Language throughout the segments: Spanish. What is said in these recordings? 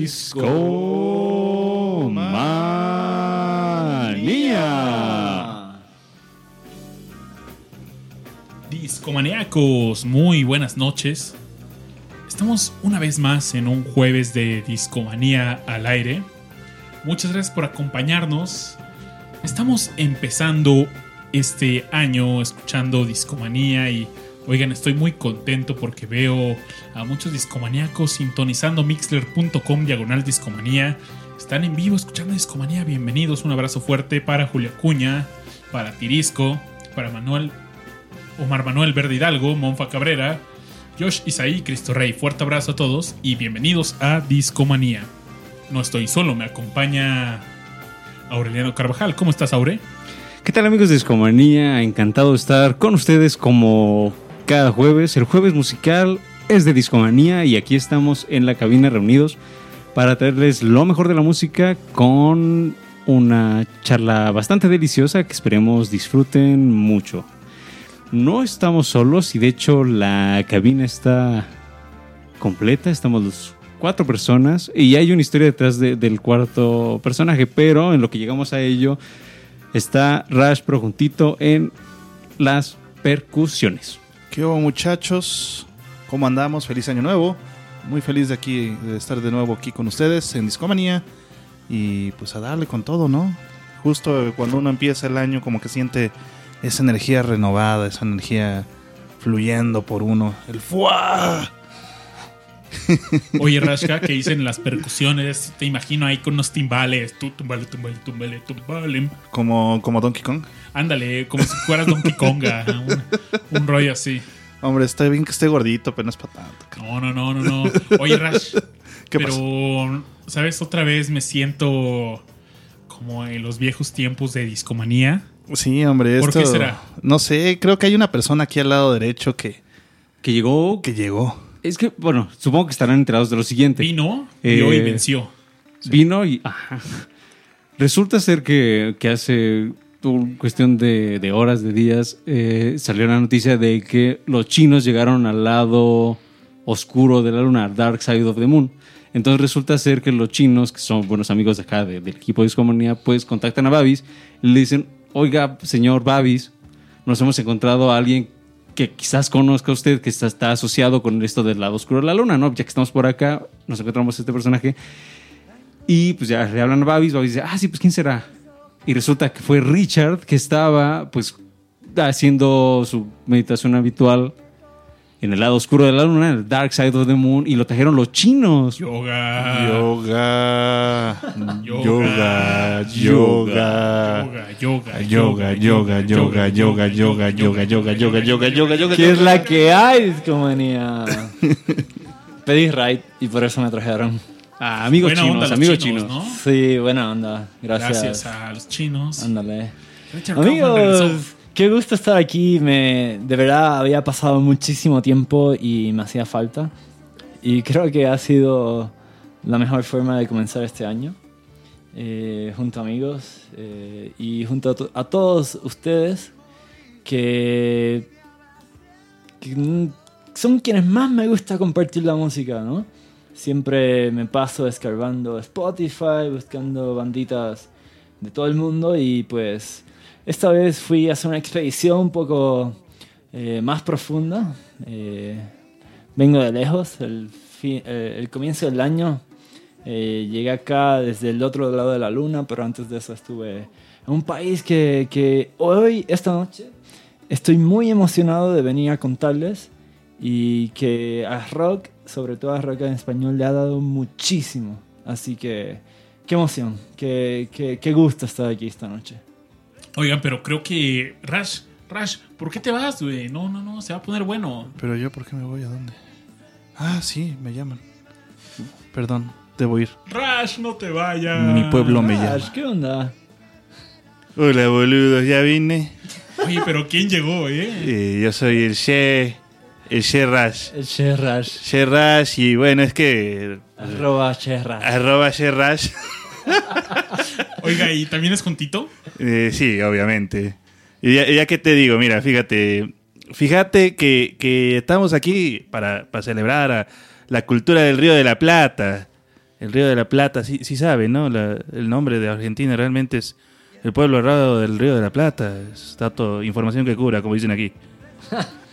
Discomanía. Discomaníacos, muy buenas noches. Estamos una vez más en un jueves de Discomanía al aire. Muchas gracias por acompañarnos. Estamos empezando este año escuchando Discomanía y oigan, estoy muy contento porque veo a muchos discomaníacos sintonizando mixler.com diagonal discomanía. Están en vivo escuchando Discomanía. Bienvenidos. Un abrazo fuerte para Julia Cuña, para Tirisco, para Manuel Omar Manuel Verde Hidalgo, Monfa Cabrera, Josh Isaí, Cristo Rey. Fuerte abrazo a todos y bienvenidos a Discomanía. No estoy solo, me acompaña Aureliano Carvajal. ¿Cómo estás, Aure? ¿Qué tal amigos de Discomanía? Encantado de estar con ustedes como cada jueves. El jueves musical es de Discomanía y aquí estamos en la cabina reunidos para traerles lo mejor de la música con una charla bastante deliciosa que esperemos disfruten mucho. No estamos solos y de hecho la cabina está completa, estamos los cuatro personas y hay una historia detrás de- del cuarto personaje, pero en lo que llegamos a ello está Rash Projuntito en las percusiones. ¿Qué hubo muchachos? ¿Cómo andamos? Feliz año nuevo. Muy feliz de aquí de estar de nuevo aquí con ustedes en Discomanía. Y pues a darle con todo, ¿no? Justo cuando uno empieza el año como que siente esa energía renovada, esa energía fluyendo por uno. El ¡fuá! Oye, Rashka, que dicen las percusiones? Te imagino ahí con unos timbales. Tú, tumbale, tumbale, tumbale, tumbale. Como, como Donkey Kong. Ándale, como si fueras Donkey Konga. Un, un rollo así. Hombre, está bien que esté gordito, pero no es para tanto. No, no, no, no, no. Oye, Rash. ¿Qué pero, pasó? ¿sabes? Otra vez me siento como en los viejos tiempos de discomanía. Sí, hombre, ¿Por esto... qué será? No sé, creo que hay una persona aquí al lado derecho que, Que llegó... que llegó. Es que, bueno, supongo que estarán enterados de lo siguiente. Vino y Eh, hoy venció. Vino y... ajá. Resulta ser que, que hace cuestión de, de horas, de días, eh, salió la noticia de que los chinos llegaron al lado oscuro de la luna, Dark Side of the Moon. Entonces resulta ser que los chinos, que son buenos amigos de acá, de- del equipo de Discomanía, pues contactan a Babis y le dicen, oiga, señor Babis, nos hemos encontrado a alguien que quizás conozca usted, que está, asociado con esto del lado oscuro de la luna, ¿no? Ya que estamos por acá, nos encontramos este personaje. Y pues ya le hablan a Babis, Babis dice, ah, sí, pues ¿quién será? Y resulta que fue Richard que estaba pues haciendo su meditación habitual en el lado oscuro de la luna, en el Dark Side of the Moon, y lo trajeron los chinos. Yoga. Yoga. Yoga. Yoga. Yoga. Yoga, yoga, Yoga, yoga, yoga, yoga, yoga, yoga, yoga, yoga, yoga, yoga, yoga. ¿Qué es la que hay, discomanía? Pedí ride y por eso me trajeron. Ah, amigos Buena chinos, onda los amigos chinos, chinos. ¿no? Sí, buena onda. Gracias. Gracias a los chinos. Ándale. Amigos, qué gusto estar aquí. Me, de verdad había pasado muchísimo tiempo y me hacía falta. Y creo que ha sido la mejor forma de comenzar este año. eh, junto a amigos eh, y junto a, to- a todos ustedes que, que, son quienes más me gusta compartir la música, ¿no? Siempre me paso escarbando Spotify, buscando banditas de todo el mundo y pues esta vez fui a hacer una expedición un poco eh, más profunda. Eh, vengo de lejos, el, eh, comienzo del año eh, llegué acá desde el otro lado de la luna, pero antes de eso estuve en un país que, que hoy, esta noche, estoy muy emocionado de venir a contarles y que a rock, sobre todo a rock en español, le ha dado muchísimo. Así que, qué emoción, qué, qué, qué gusto estar aquí esta noche. Oigan, pero creo que. Rash, Rash, ¿por qué te vas, güey? No, no, no, se va a poner bueno. Pero yo, ¿por qué me voy a dónde? Ah, sí, me llaman. Perdón, debo ir. Rash, no te vayas. Mi pueblo me llama. ¿Qué onda? Hola, boludos, ya vine. Oye, pero ¿quién llegó, eh? Eh, yo soy el She. El She Rash. El Sherrash. She Rash, y bueno, es que. Arroba Sherrash. Arroba She Rash. Oiga, ¿y también es con Tito? Eh, sí, obviamente. Y ya, ya que te digo, mira, fíjate, fíjate que, que estamos aquí para, para celebrar a la cultura del Río de la Plata. El Río de la Plata, sí, sí sabe, ¿no? La- el nombre de Argentina realmente es el pueblo errado del Río de la Plata. Es dato, información que cura, como dicen aquí.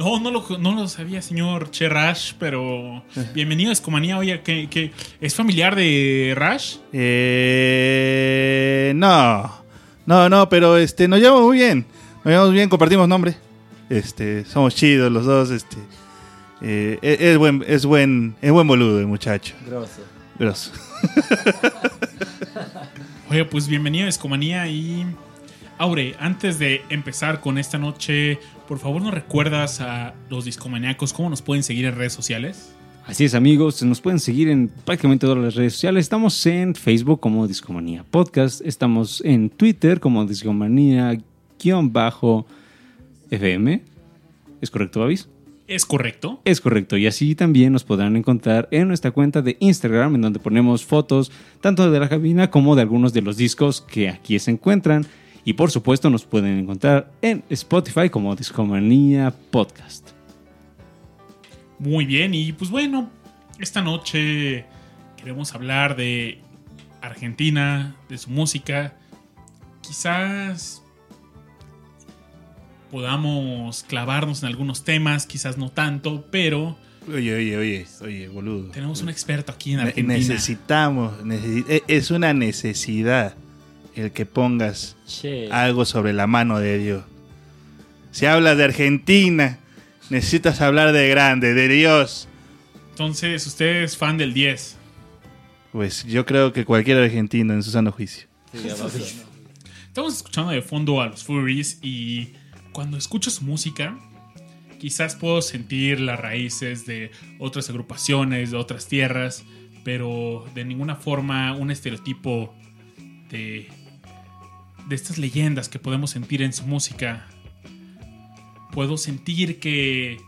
No, no lo, no lo sabía, señor Che Rash, pero bienvenido a Escomanía. Oye, que, que ¿es familiar de Rash? Eh, no, no, no, pero este, nos llevamos muy bien. Nos llevamos bien, compartimos nombre. Este, somos chidos los dos. Este, eh, es, es buen, es buen, es buen boludo el muchacho. Grosso. Grosso. Oye, pues bienvenido a Escomanía y... Aure, antes de empezar con esta noche, por favor nos recuerdas a los discomaníacos cómo nos pueden seguir en redes sociales. Así es, amigos. Nos pueden seguir en prácticamente todas las redes sociales. Estamos en Facebook como Discomanía Podcast. Estamos en Twitter como Discomanía-FM. ¿Es correcto, Babis? ¿Es correcto? Es correcto. Y así también nos podrán encontrar en nuestra cuenta de Instagram, en donde ponemos fotos tanto de la cabina como de algunos de los discos que aquí se encuentran. Y por supuesto, nos pueden encontrar en Spotify como Discomanía Podcast. Muy bien, y pues bueno, esta noche queremos hablar de Argentina, de su música. Quizás podamos clavarnos en algunos temas, quizás no tanto, pero Oye, oye, oye, oye, boludo. tenemos un experto aquí en Ne- Argentina. necesitamos, necesi- e- es una necesidad el que pongas Che. algo sobre la mano de Dios. Si hablas de Argentina, necesitas hablar de grande, de Dios. Entonces, usted es fan del 10. Pues yo creo que cualquier argentino en su sano juicio. Estamos escuchando de fondo a los Furies y cuando escucho su música, quizás puedo sentir las raíces de otras agrupaciones, de otras tierras, pero de ninguna forma un estereotipo de, de estas leyendas que podemos sentir en su música. Puedo sentir que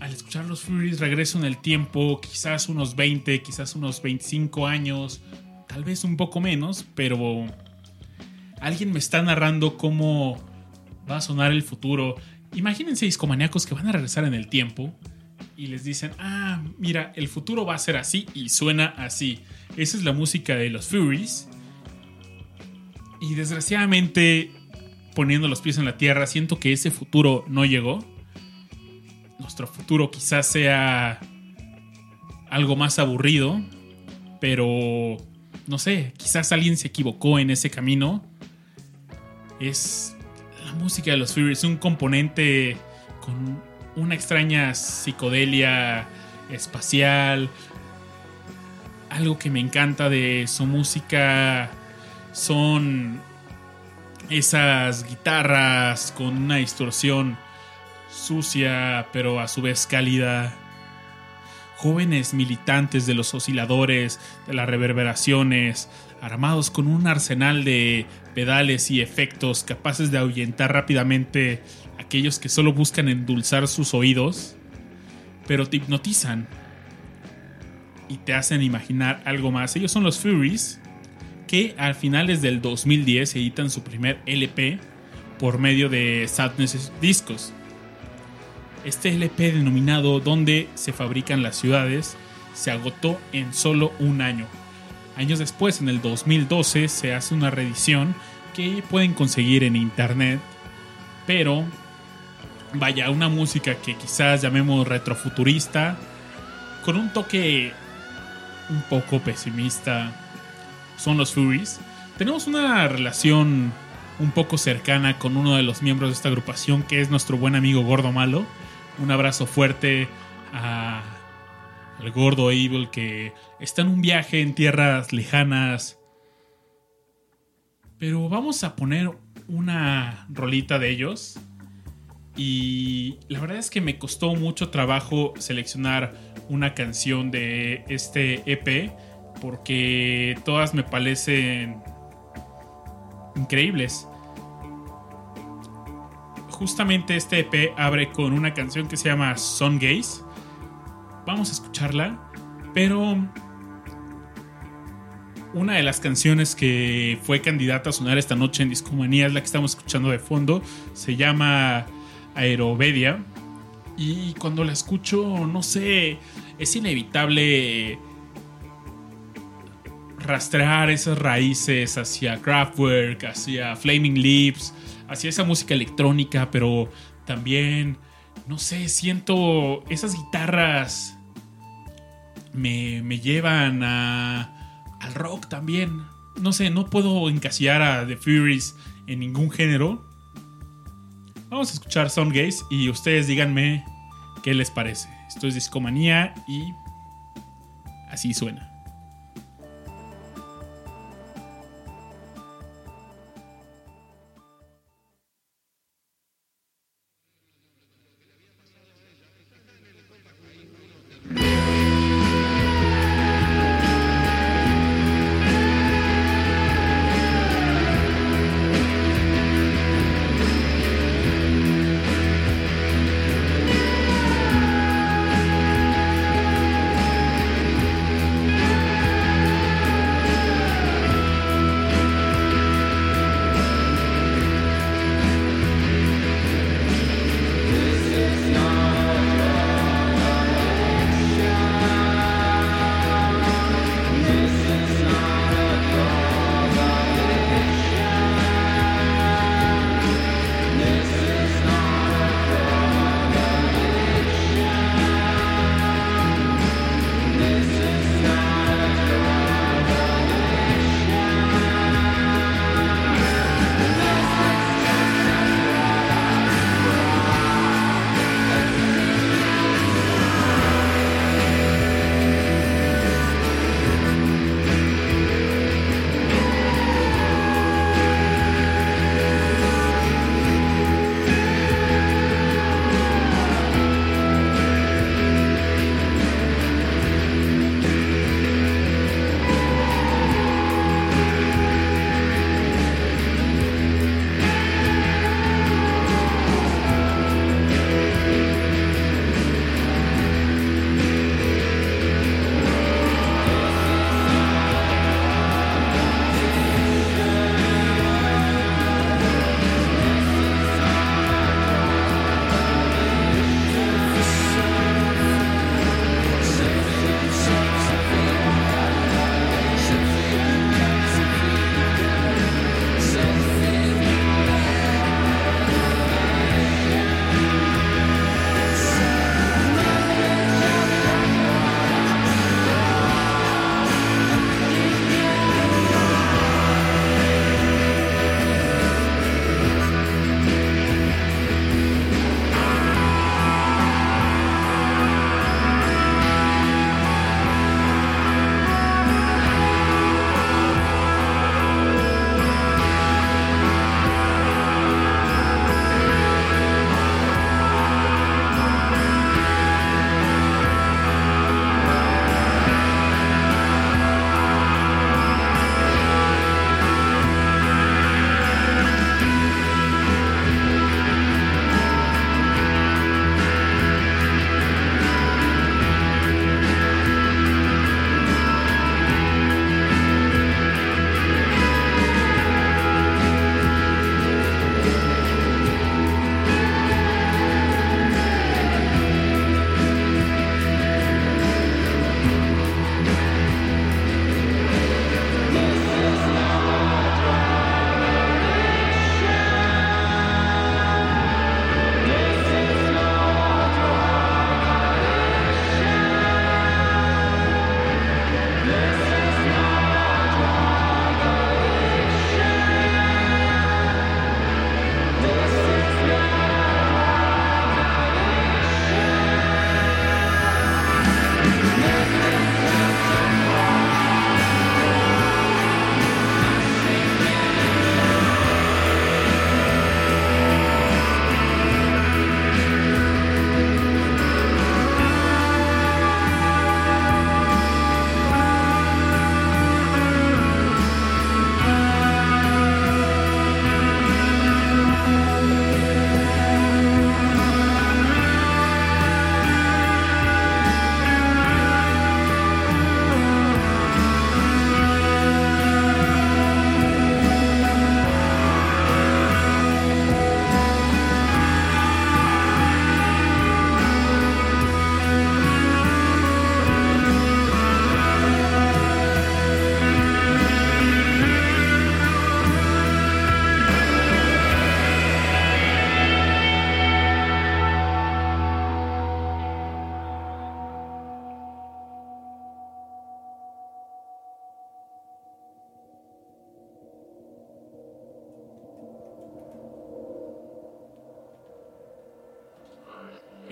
al escuchar los Furies regreso en el tiempo, quizás unos 20, quizás unos 25 años, tal vez un poco menos, pero alguien me está narrando cómo va a sonar el futuro. Imagínense discomaníacos que van a regresar en el tiempo y les dicen, ah, mira, el futuro va a ser así y suena así. Esa es la música de los Furies. Y desgraciadamente, poniendo los pies en la tierra, siento que ese futuro no llegó. Nuestro futuro quizás sea algo más aburrido, pero no sé, quizás alguien se equivocó en ese camino. Es la música de los Furies, un componente con una extraña psicodelia espacial. Algo que me encanta de su música son esas guitarras con una distorsión sucia, pero a su vez cálida. Jóvenes militantes de los osciladores, de las reverberaciones, armados con un arsenal de pedales y efectos capaces de ahuyentar rápidamente a aquellos que solo buscan endulzar sus oídos, pero te hipnotizan y te hacen imaginar algo más. Ellos son los Furies, que a finales del 2010 editan su primer LP por medio de Sadness Discos. Este LP denominado Donde se fabrican las ciudades se agotó en solo un año. Años después, en el 2012, se hace una reedición que pueden conseguir en internet, pero vaya, una música que quizás llamemos retrofuturista, con un toque un poco pesimista, son los Furies. Tenemos una relación un poco cercana con uno de los miembros de esta agrupación, que es nuestro buen amigo Gordo Malo. Un abrazo fuerte a el gordo Evil que está en un viaje en tierras lejanas. Pero vamos a poner una rolita de ellos. Y la verdad es que me costó mucho trabajo seleccionar una canción de este EP. Porque todas me parecen increíbles. Justamente este EP abre con una canción que se llama Sun Gaze. Vamos a escucharla. Pero una de las canciones que fue candidata a sonar esta noche en Discomanía es la que estamos escuchando de fondo. Se llama Aerovedia. Y cuando la escucho, no sé, es inevitable rastrear esas raíces hacia Kraftwerk, hacia Flaming Lips, hacia esa música electrónica, pero también, no sé, siento esas guitarras me, me llevan a, al rock también. No sé, no puedo encasillar a The Furies en ningún género. Vamos a escuchar Gaze y ustedes díganme qué les parece. Esto es Discomanía y así suena.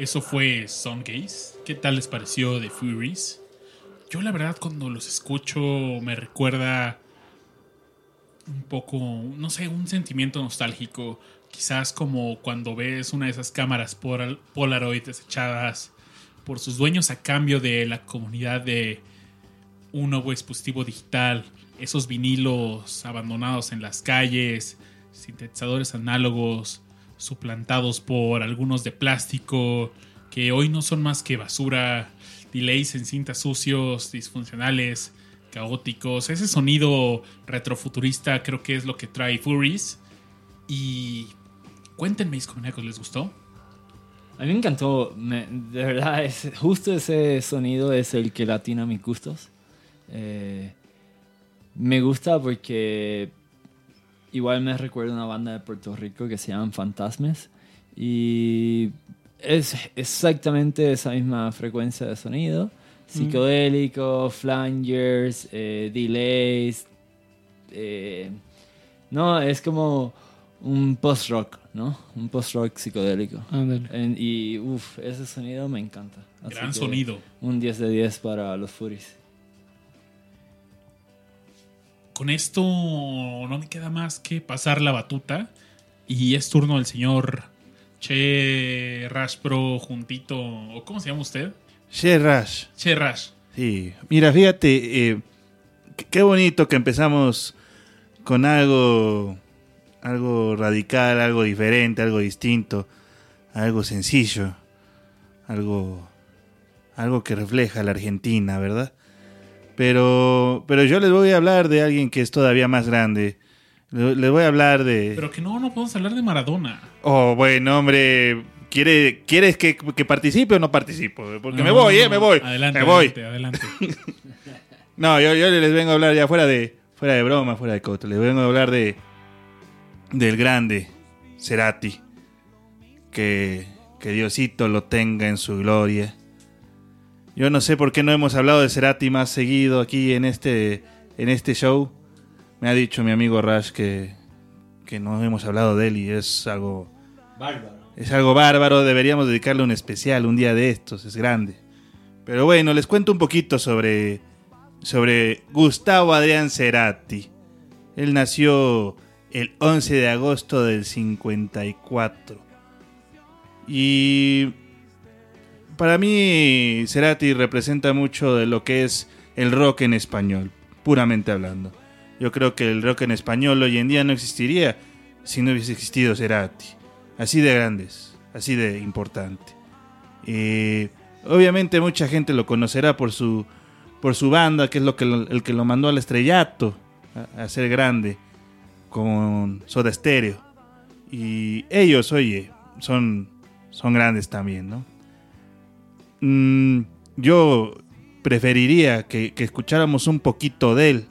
Eso fue Gaze. ¿Qué tal les pareció The Furies? Yo la verdad cuando los escucho me recuerda un poco, no sé, un sentimiento nostálgico. Quizás como cuando ves una de esas cámaras Polaroid desechadas por sus dueños a cambio de la comunidad de un nuevo dispositivo digital, esos vinilos abandonados en las calles, sintetizadores análogos suplantados por algunos de plástico que hoy no son más que basura delays en cintas sucios, disfuncionales, caóticos. Ese sonido retrofuturista creo que es lo que trae Furies. Y cuéntenme, Iscomaníacos, ¿les gustó? A mí me encantó. de verdad, es, justo ese sonido es el que latina mis gustos. Eh, me gusta porque igual me recuerda una banda de Puerto Rico que se llaman Fantasmes. Y es exactamente esa misma frecuencia de sonido. Psicodélico, flangers, eh, delays. Eh, no, es como un post-rock, ¿no? Un post-rock psicodélico. y uff, ese sonido me encanta. Gran sonido. Un 10 de 10 para los Furis. Con esto no me queda más que pasar la batuta. Y es turno del señor Che Rash Pro juntito. ¿O cómo se llama usted? Che Rash. Che Rash. Sí. Mira, fíjate, eh, qué bonito que empezamos con algo, algo radical, algo diferente, algo distinto, algo sencillo, algo, algo que refleja la Argentina, ¿verdad? Pero, pero yo les voy a hablar de alguien que es todavía más grande le voy a hablar de. Pero que no, no podemos hablar de Maradona. Oh, bueno, hombre. ¿Quiere, ¿Quieres que, participe o no participo? Porque me voy, ¿eh? Me voy. Adelante, me voy. adelante. no, yo, yo, les vengo a hablar ya fuera de, fuera de broma, fuera de coto. Les vengo a hablar de. Del grande Cerati. Que, que Diosito lo tenga en su gloria. Yo no sé por qué no hemos hablado de Cerati más seguido aquí en este, en este show. Me ha dicho mi amigo Rash que, que no hemos hablado de él y es algo... Bárbaro. Es algo bárbaro, deberíamos dedicarle un especial un día de estos, es grande. Pero bueno, les cuento un poquito sobre, sobre Gustavo Adrián Cerati. Él nació el 11 de agosto del 54. Y para mí Cerati representa mucho de lo que es el rock en español, puramente hablando. Yo creo que el rock en español hoy en día no existiría si no hubiese existido Cerati. Así de grandes, así de importante. obviamente mucha gente lo conocerá por su, por su banda, que es lo que el que lo mandó al estrellato, a, ser grande, con Soda Stereo. Y ellos, oye, son, son grandes también, ¿no? Mm, yo preferiría que, que escucháramos un poquito de él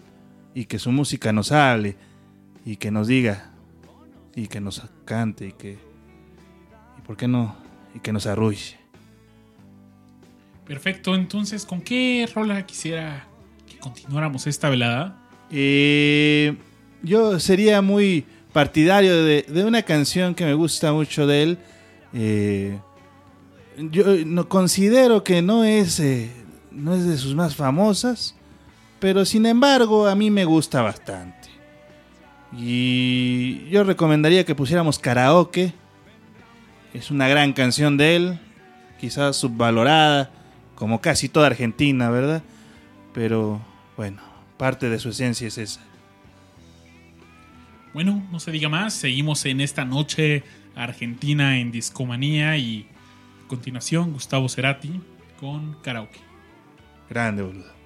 y que su música nos hable y que nos diga y que nos cante y que y por qué no y que nos arrulle. Perfecto, entonces ¿con qué rola quisiera que continuáramos esta velada? Eh, yo sería muy partidario de, una canción que me gusta mucho de él. Eh, yo no, considero que no es, eh, no es de sus más famosas, pero sin embargo a mí me gusta bastante. Y yo recomendaría que pusiéramos karaoke. Es una gran canción de él, quizás subvalorada, como casi toda Argentina, ¿verdad? Pero bueno, parte de su esencia es esa. Bueno, no se diga más, seguimos en esta noche Argentina en Discomanía y continuación Gustavo Cerati con karaoke. Grande, boludo.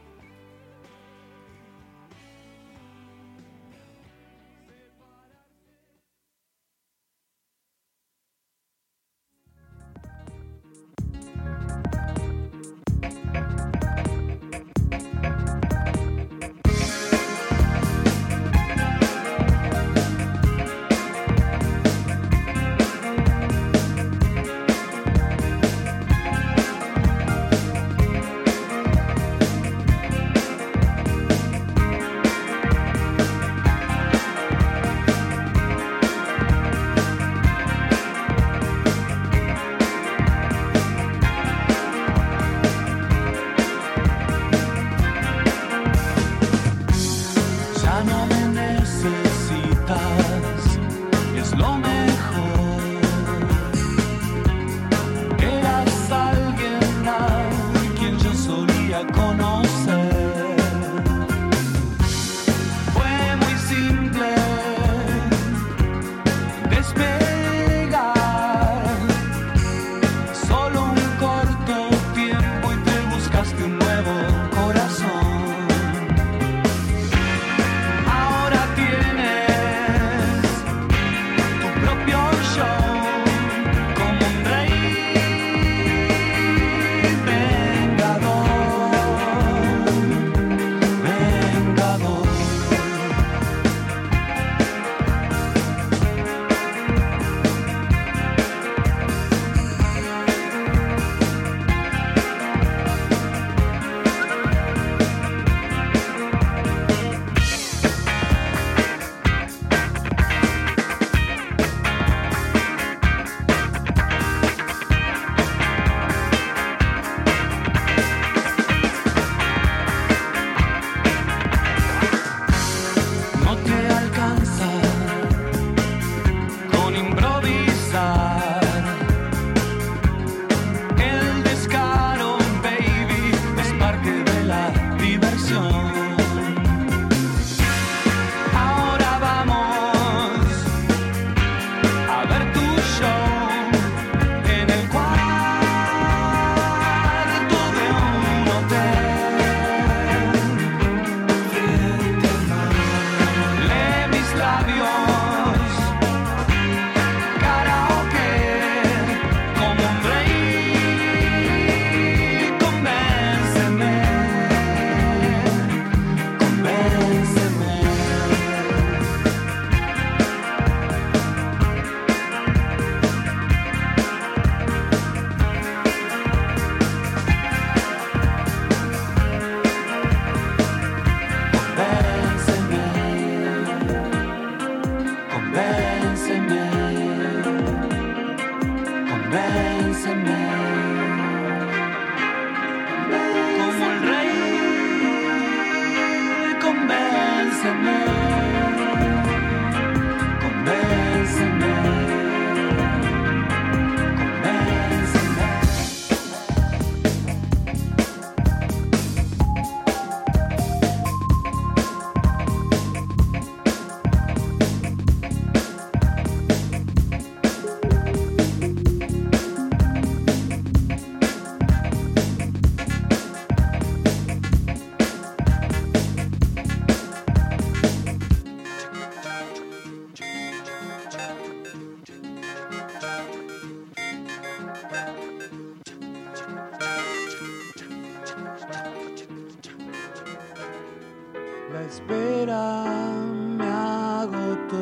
Me agotó.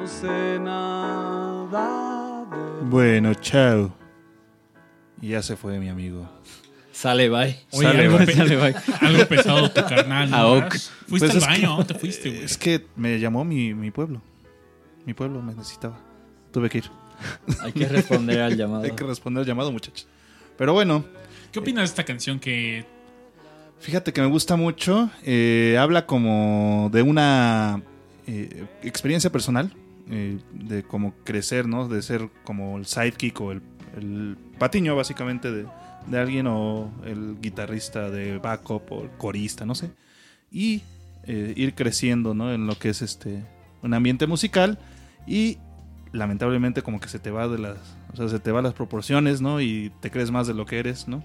No sé nada de Bueno, chao. Y ya se fue mi amigo. Sale, bye. Oye, Sale, algo, bye. pe- Sale, bye. algo pesado tu carnal. ¿no? Fuiste Pues al que- baño, ¿a dónde te fuiste, güey? Es que me llamó mi, mi pueblo. Mi pueblo me necesitaba. Tuve que ir. Hay que responder al llamado. Hay que responder al llamado, muchachos. Pero bueno, ¿Qué opinas de esta canción que fíjate que me gusta mucho. Eh, habla como de una eh, experiencia personal. eh, de como crecer, ¿no? De ser como el sidekick o el, patiño, básicamente, de, de alguien o el guitarrista de backup o el corista, no sé. Y eh, ir creciendo, ¿no? En lo que es este un ambiente musical y lamentablemente como que se te va de las, o sea, se te va las proporciones, ¿no? Y te crees más de lo que eres, ¿no?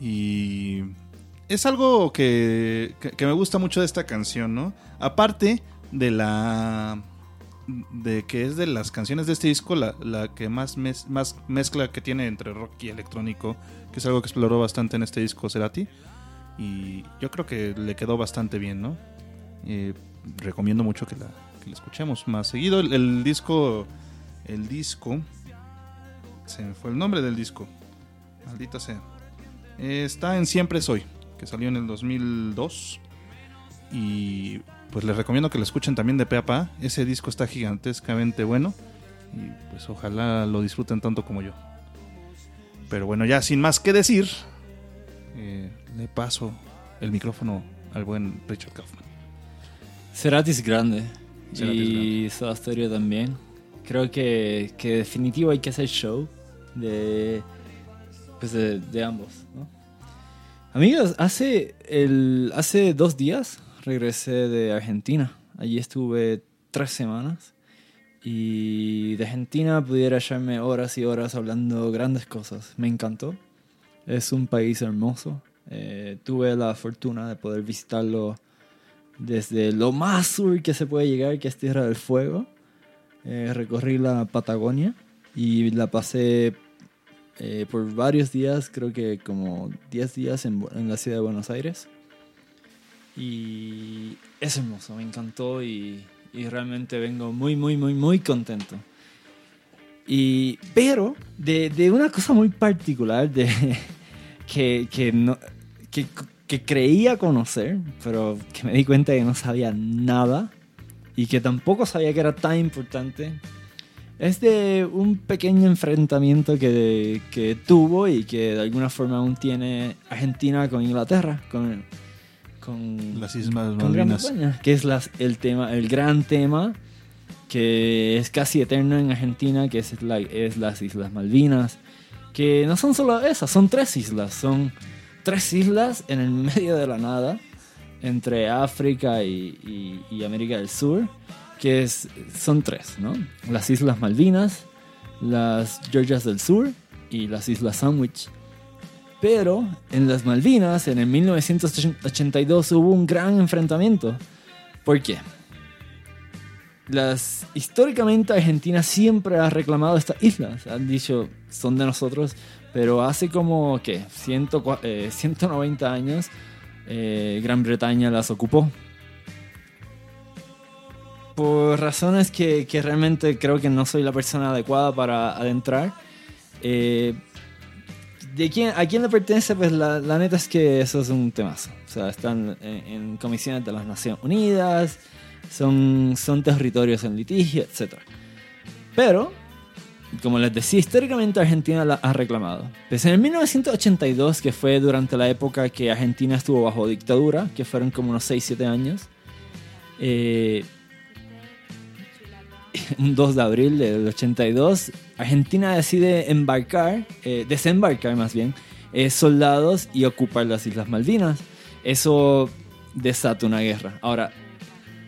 Y es algo que, que, me gusta mucho de esta canción, ¿no? Aparte de la de que es de las canciones de este disco la, la que más, más mezcla que tiene entre rock y electrónico, que es algo que exploró bastante en este disco Cerati. Y yo creo que le quedó bastante bien, ¿no? Eh, recomiendo mucho que la, que la escuchemos más seguido. El, el disco, el disco, se me fue el nombre del disco, maldita sea. Eh, está en Siempre Soy, que salió en el 2002. Y pues les recomiendo que lo escuchen también de pe a pa. Ese disco está gigantescamente bueno. Y pues ojalá lo disfruten tanto como yo. Pero bueno, ya sin más que decir, eh, le paso el micrófono al buen Richard Kaufman. Cerati es grande. Y Soda Stereo también. Creo que, que definitivo hay que hacer show de, pues de, ambos. Amigos, hace, el, hace dos días regresé de Argentina. Allí estuve tres semanas. Y de Argentina pudiera echarme horas y horas hablando grandes cosas. Me encantó. Es un país hermoso. Eh, tuve la fortuna de poder visitarlo desde lo más sur que se puede llegar, que es Tierra del Fuego. Eh, recorrí la Patagonia y la pasé eh, por varios días, creo que como 10 días en, en la ciudad de Buenos Aires. Y es hermoso, me encantó y, y realmente vengo muy, muy, muy, muy contento. Y, pero de, de una cosa muy particular de, que, que, no, que, que creía conocer, pero que me di cuenta que no sabía nada y que tampoco sabía que era tan importante, es de un pequeño enfrentamiento que, que tuvo y que de alguna forma aún tiene Argentina con Inglaterra, con, con Las Islas Malvinas. Que es las- el tema, el gran tema que es casi eterno en Argentina, que es, la- es las Islas Malvinas, que no son solo esas, son tres islas, son tres islas en el medio de la nada, entre África y, y- y América del Sur, que es, son tres, ¿no? Las Islas Malvinas, las Georgias del Sur y las Islas Sandwich. Pero en las Malvinas, en el 1982, hubo un gran enfrentamiento. ¿Por qué? Las, históricamente Argentina siempre ha reclamado estas islas. Han dicho, son de nosotros. Pero hace como, ¿qué? 100, eh, 190 años, eh, Gran Bretaña las ocupó. Por razones que, que realmente creo que no soy la persona adecuada para adentrar. Eh, ¿De quién, ¿A quién le pertenece? Pues la, la neta es que eso es un temazo. O sea, están en, en comisiones de las Naciones Unidas, son, son territorios en litigio, etc. Pero, como les decía, históricamente Argentina la ha reclamado. Pues en el 1982, que fue durante la época que Argentina estuvo bajo dictadura, que fueron como unos 6-7 años, eh, un 2 de abril del 82, Argentina decide embarcar, eh, desembarcar más bien, eh, soldados y ocupar las Islas Malvinas. Eso desata una guerra. Ahora,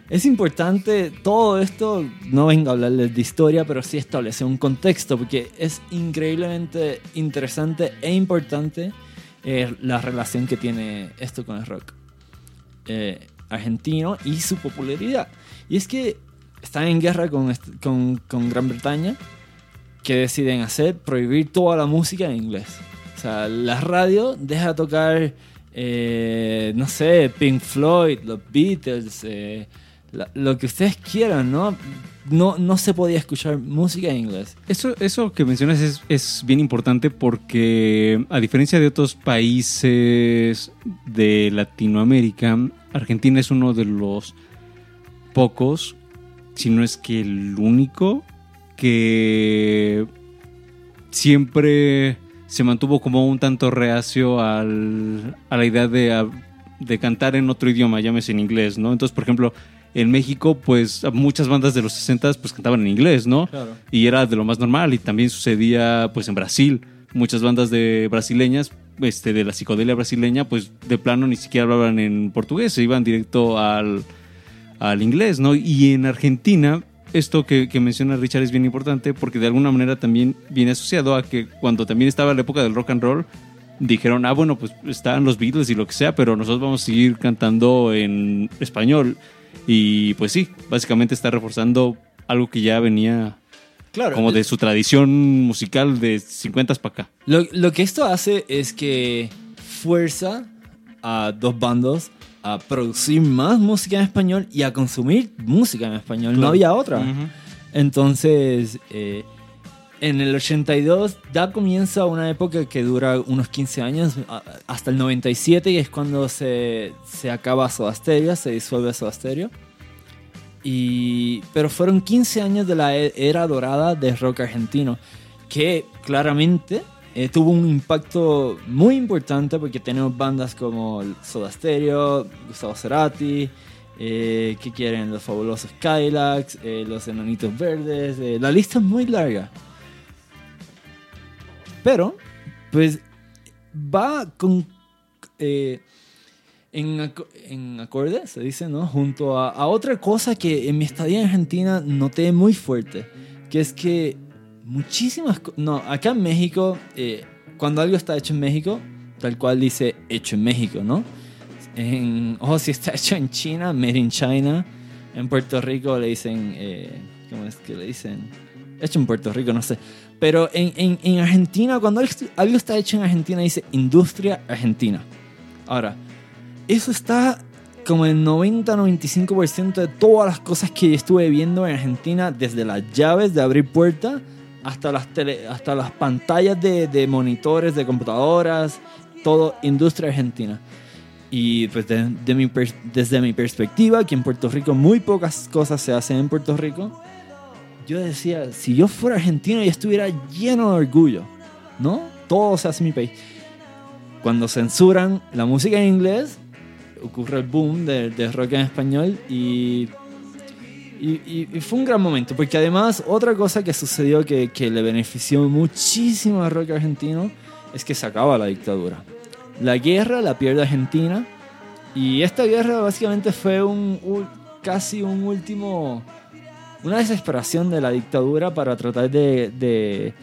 es importante todo esto, no vengo a hablarles de historia, pero sí establece un contexto, porque es increíblemente interesante e importante eh, la relación que tiene esto con el rock argentino y su popularidad. Y es que están en guerra con, con, con Gran Bretaña, que deciden hacer prohibir toda la música en inglés. O sea, la radio deja tocar eh, no sé, Pink Floyd, los Beatles, eh, la- lo que ustedes quieran, ¿no? No, no se podía escuchar música en inglés. Eso, eso que mencionas es, es bien importante porque a diferencia de otros países de Latinoamérica, Argentina es uno de los pocos, si no es que el único, que siempre se mantuvo como un tanto reacio al- a la idea de, de cantar en otro idioma, llámese en inglés, ¿no? Entonces, por ejemplo, en México, pues muchas bandas de los 60 pues cantaban en inglés, ¿no? Claro. y era de lo más normal y también sucedía pues en Brasil muchas bandas de brasileñas este de la psicodelia brasileña pues de plano ni siquiera hablaban en portugués se iban directo al, al inglés no y en Argentina esto que, que menciona Richard es bien importante porque de alguna manera también viene asociado a que cuando también estaba la época del rock and roll dijeron ah bueno pues están los Beatles y lo que sea pero nosotros vamos a seguir cantando en español y pues sí básicamente está reforzando algo que ya venía Claro. como de su tradición musical de 50 para acá. Lo, lo que esto hace es que fuerza a dos bandos a producir más música en español y a consumir música en español. No había otra. Entonces, eh, en el 82 ya comienza una época que dura unos 15 años, hasta el 97, y es cuando se, se acaba Soda Stereo, se disuelve Soda Stereo. Y, pero fueron 15 años de la e- era dorada de rock argentino, que claramente eh, tuvo un impacto muy importante porque tenemos bandas como Soda Stereo, Gustavo Cerati, eh, que quieren los fabulosos Kylax, eh, los Enanitos Verdes, eh, la lista es muy larga. Pero, pues, va con... eh, en acorde, se dice, ¿no? Junto a, a otra cosa que en mi estadía en Argentina noté muy fuerte, que es que muchísimas... No, acá en México, eh, cuando algo está hecho en México, tal cual dice hecho en México, ¿no? En, o si está hecho en China, made in China. En Puerto Rico le dicen... eh, ¿Cómo es que le dicen? Hecho en Puerto Rico, no sé. Pero en, en, en Argentina, cuando algo está hecho en Argentina, dice industria argentina. Ahora, eso está como el 90-95% de todas las cosas que estuve viendo en Argentina, desde las llaves de abrir puertas hasta las, tele- hasta las pantallas de, de monitores, de computadoras, todo industria argentina. Y pues de- de mi pers- desde mi perspectiva, que en Puerto Rico muy pocas cosas se hacen en Puerto Rico, yo decía, si yo fuera argentino, yo estuviera lleno de orgullo, ¿no? Todo se hace en mi país. Cuando censuran la música en inglés, ocurre el boom del de rock en español y, y, fue un gran momento, porque además otra cosa que sucedió que, que le benefició muchísimo al rock argentino es que se acaba la dictadura. La guerra la pierde Argentina y esta guerra básicamente fue un, casi un último, una desesperación de la dictadura para tratar de,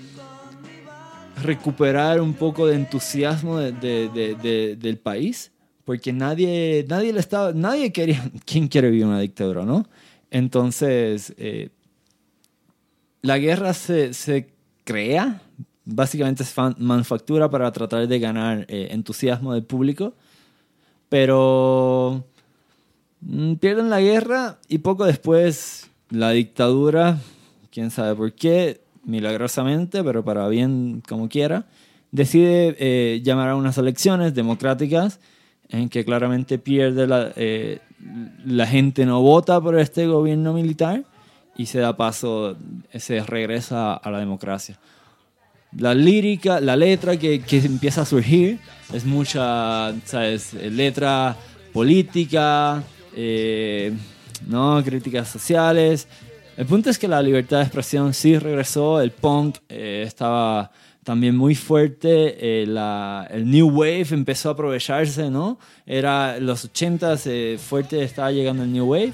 recuperar un poco de entusiasmo de- del país, porque nadie, nadie le estaba, nadie quería, ¿quién quiere vivir una dictadura, no? Entonces, eh, la guerra se, se crea, básicamente es manufactura para tratar de ganar eh, entusiasmo del público, pero mm, pierden la guerra y poco después la dictadura, quién sabe por qué, milagrosamente, pero para bien como quiera, decide eh, llamar a unas elecciones democráticas en que claramente pierde la, eh, la gente no vota por este gobierno militar y se da paso, se regresa a la democracia. La lírica, la letra que, que empieza a surgir es mucha, ¿sabes? Letra política, eh, ¿no? Críticas sociales. El punto es que la libertad de expresión sí regresó, el punk eh, estaba también muy fuerte, eh, la- el New Wave empezó a aprovecharse, ¿no? Era los 80s eh, fuerte estaba llegando el New Wave.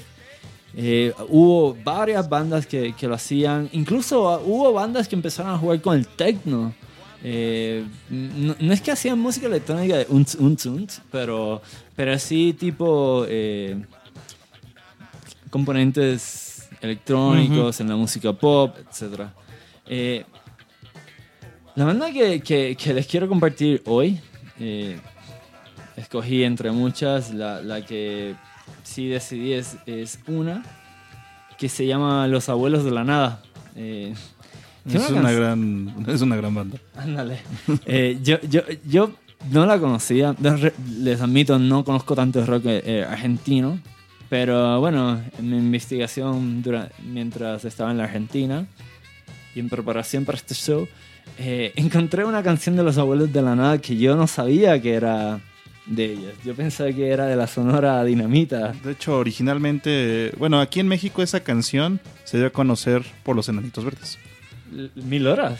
Eh, hubo varias bandas que, que lo hacían, incluso ah, hubo bandas que empezaron a jugar con el techno. Eh, no, no es que hacían música electrónica de unz, pero, pero sí tipo eh, componentes electrónicos en la música pop, etc. La banda que, que- que les quiero compartir hoy, eh, escogí entre muchas. La, la que sí decidí es, es una que se llama Los Abuelos de la Nada. Eh, Es una, gran, es una gran banda. Ándale. Eh, yo, yo, yo no la conocía. Les admito, no conozco tanto rock eh, argentino. Pero bueno, en mi investigación dura- mientras estaba en la Argentina y en preparación para este show, eh, encontré una canción de los abuelos de la nada que yo no sabía que era de ellos. Yo pensaba que era de la Sonora Dinamita. De hecho, originalmente, bueno, aquí en México esa canción se dio a conocer por los Enanitos Verdes. L- Mil horas.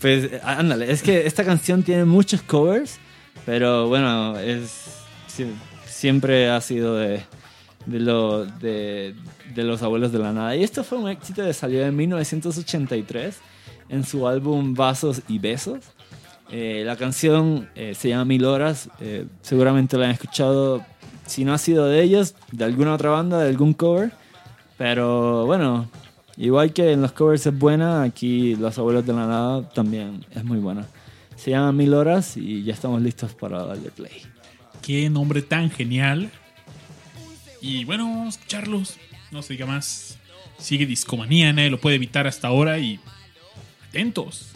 Pues eh, ándale, es que esta canción tiene muchos covers, pero bueno, es sie- siempre ha sido de, de, lo- de, de los abuelos de la nada. Y esto fue un éxito que salió en 1983 en su álbum Vasos y Besos. Eh, la canción eh, se llama Mil Horas, eh, seguramente la han escuchado, si no ha sido de ellos, de alguna otra banda, de algún cover. Pero bueno, igual que en los covers es buena, aquí Los Abuelos de la Nada también es muy buena. Se llama Mil Horas y ya estamos listos para darle play. Qué nombre tan genial. Y bueno, vamos a escucharlos. No se diga más. Sigue Discomanía, nadie lo puede evitar hasta ahora y atentos.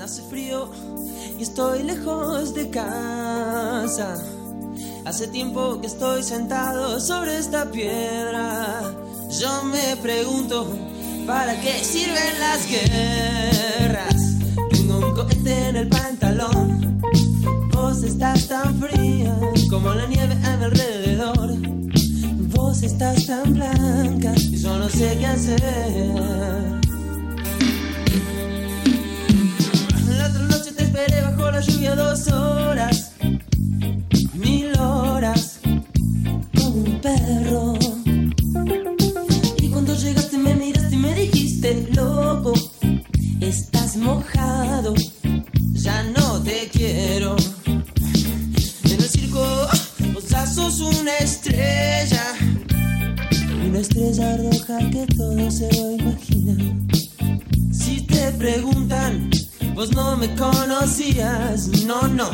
Hace frío y estoy lejos de casa. Hace tiempo que estoy sentado sobre esta piedra. Yo me pregunto, ¿para qué sirven las guerras? En el pantalón. Vos estás tan fría como la nieve a mi alrededor. Vos estás tan blanca y yo no sé qué hacer. La otra noche te esperé bajo la lluvia dos horas, mojado, ya no te quiero. En el circo, vos sos una estrella, una estrella roja que todo se lo imagina. Si te preguntan, vos no me conocías, no, no,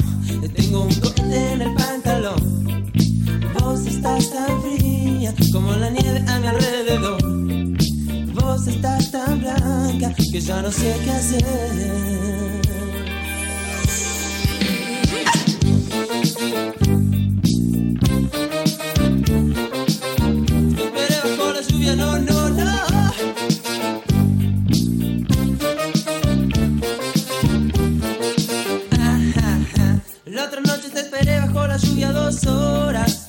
tengo un cohete en el pantalón. Vos estás tan fría como la nieve a mi alrededor. Vos estás tan blanca que ya no sé qué hacer. Esperé bajo la lluvia, no, no, no. La otra noche te esperé bajo la lluvia dos horas,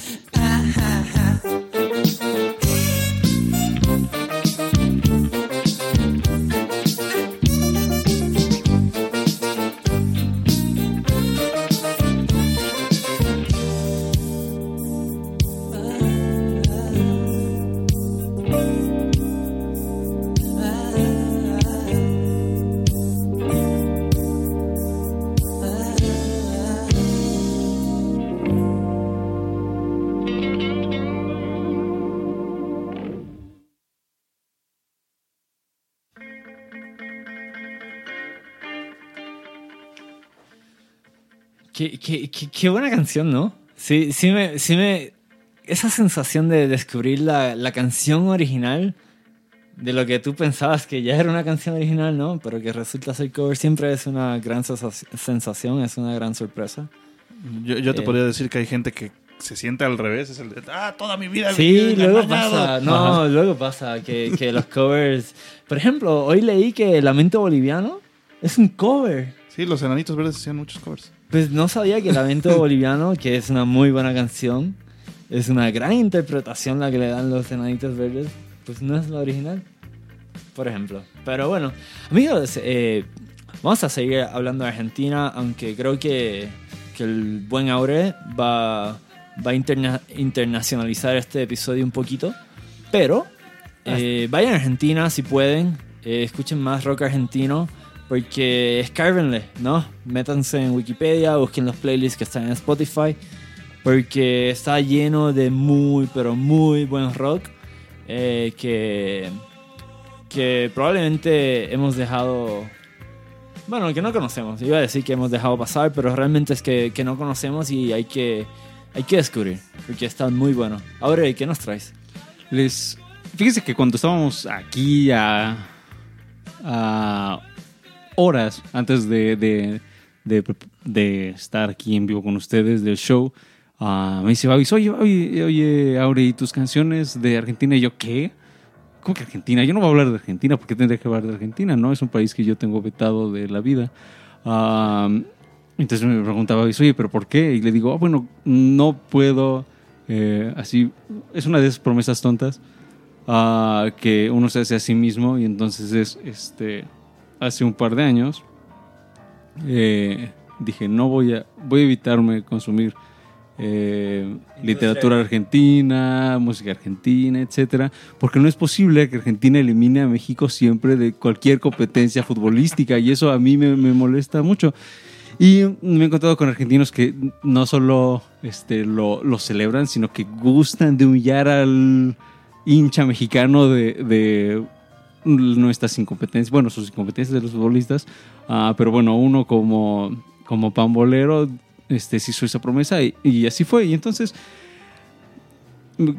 Qué, qué- qué- qué buena canción, ¿no? Sí, sí me, sí me... Esa sensación de descubrir la, la canción original de lo que tú pensabas que ya era una canción original, ¿no? Pero que resulta ser cover siempre es una gran sensa- sensación, es una gran sorpresa. Yo, yo te Eh. podría decir que hay gente que se siente al revés. Es el de, ah, toda mi vida. Sí, luego engañado". pasa, no, luego pasa que, que los covers... Por ejemplo, hoy leí que Lamento Boliviano es un cover. Sí, los enanitos verdes hacían muchos covers. Pues no sabía que Lamento Boliviano, que es una muy buena canción, es una gran interpretación la que le dan los enanitos verdes, pues no es la original, por ejemplo. Pero bueno, amigos, eh, vamos a seguir hablando de Argentina, aunque creo que, que el buen Aure va, va a interna- internacionalizar este episodio un poquito. Pero eh, vayan a Argentina si pueden, eh, escuchen más rock argentino. Porque escárbenle, ¿no? Métanse en Wikipedia, busquen los playlists que están en Spotify. Porque está lleno de muy, pero muy buen rock. eh, que, que probablemente hemos dejado... Bueno, que no conocemos. Iba a decir que hemos dejado pasar, pero realmente es que, que no conocemos y hay que, hay que descubrir. Porque está muy bueno. Ahora, ¿qué nos traes? Les. Fíjense que cuando estábamos aquí a. a horas antes de, de, de- estar aquí en vivo con ustedes del show, ah, me dice Babis, oye, oye, oye, Aure, ¿y tus canciones de Argentina? Y yo, ¿qué? ¿Cómo que Argentina? Yo no voy a hablar de Argentina, porque tendría que hablar de Argentina? No, es un país que yo tengo vetado de la vida. Ah, entonces me preguntaba, oye, ¿pero por qué? Y le digo, "Ah, bueno, no puedo, eh, así, es una de esas promesas tontas ah, que uno se hace a sí mismo y entonces es, este, hace un par de años, eh, dije, no voy a, voy a evitarme consumir eh, literatura argentina, música argentina, etcétera, porque no es posible que Argentina elimine a México siempre de cualquier competencia futbolística y eso a mí me, me molesta mucho. Y me he encontrado con argentinos que no solo este, lo, lo celebran, sino que gustan de humillar al hincha mexicano de, de nuestras incompetencias, bueno, sus incompetencias de los futbolistas, Ah, pero bueno, uno como, como pambolero este, se hizo esa promesa y, así fue. Y entonces,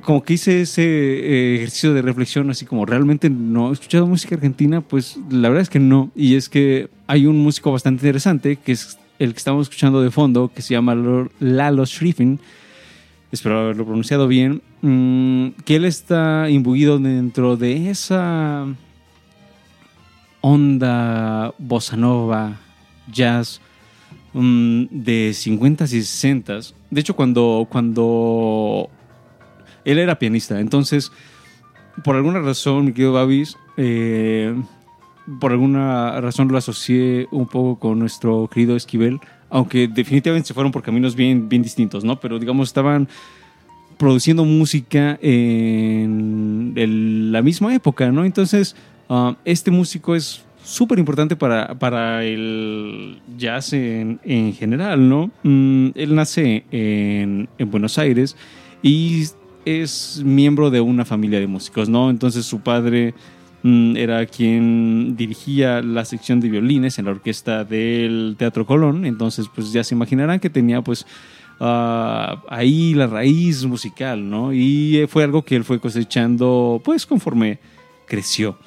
como que hice ese eh, ejercicio de reflexión, así como realmente no he escuchado música argentina, pues la verdad es que no. Y es que hay un músico bastante interesante, que es el que estamos escuchando de fondo, que se llama Lalo- Schifrin. Espero haberlo pronunciado bien. mm, que él está imbuido dentro de esa onda bossa nova, jazz mm, de 50s y 60s. De hecho, cuando, cuando él era pianista, entonces, por alguna razón, mi querido Babis, eh, por alguna razón lo asocié un poco con nuestro querido Esquivel, aunque definitivamente se fueron por caminos bien, bien distintos, ¿no? Pero digamos, estaban produciendo música en la misma época, ¿no? Entonces, ah, este músico es súper importante para, para el jazz en, en general, ¿no? Mm, él nace en, en Buenos Aires y es miembro de una familia de músicos, ¿no? Entonces su padre mm, era quien dirigía la sección de violines en la orquesta del Teatro Colón, entonces pues ya se imaginarán que tenía pues ah, ahí la raíz musical, ¿no? Y fue algo que él fue cosechando pues conforme creció.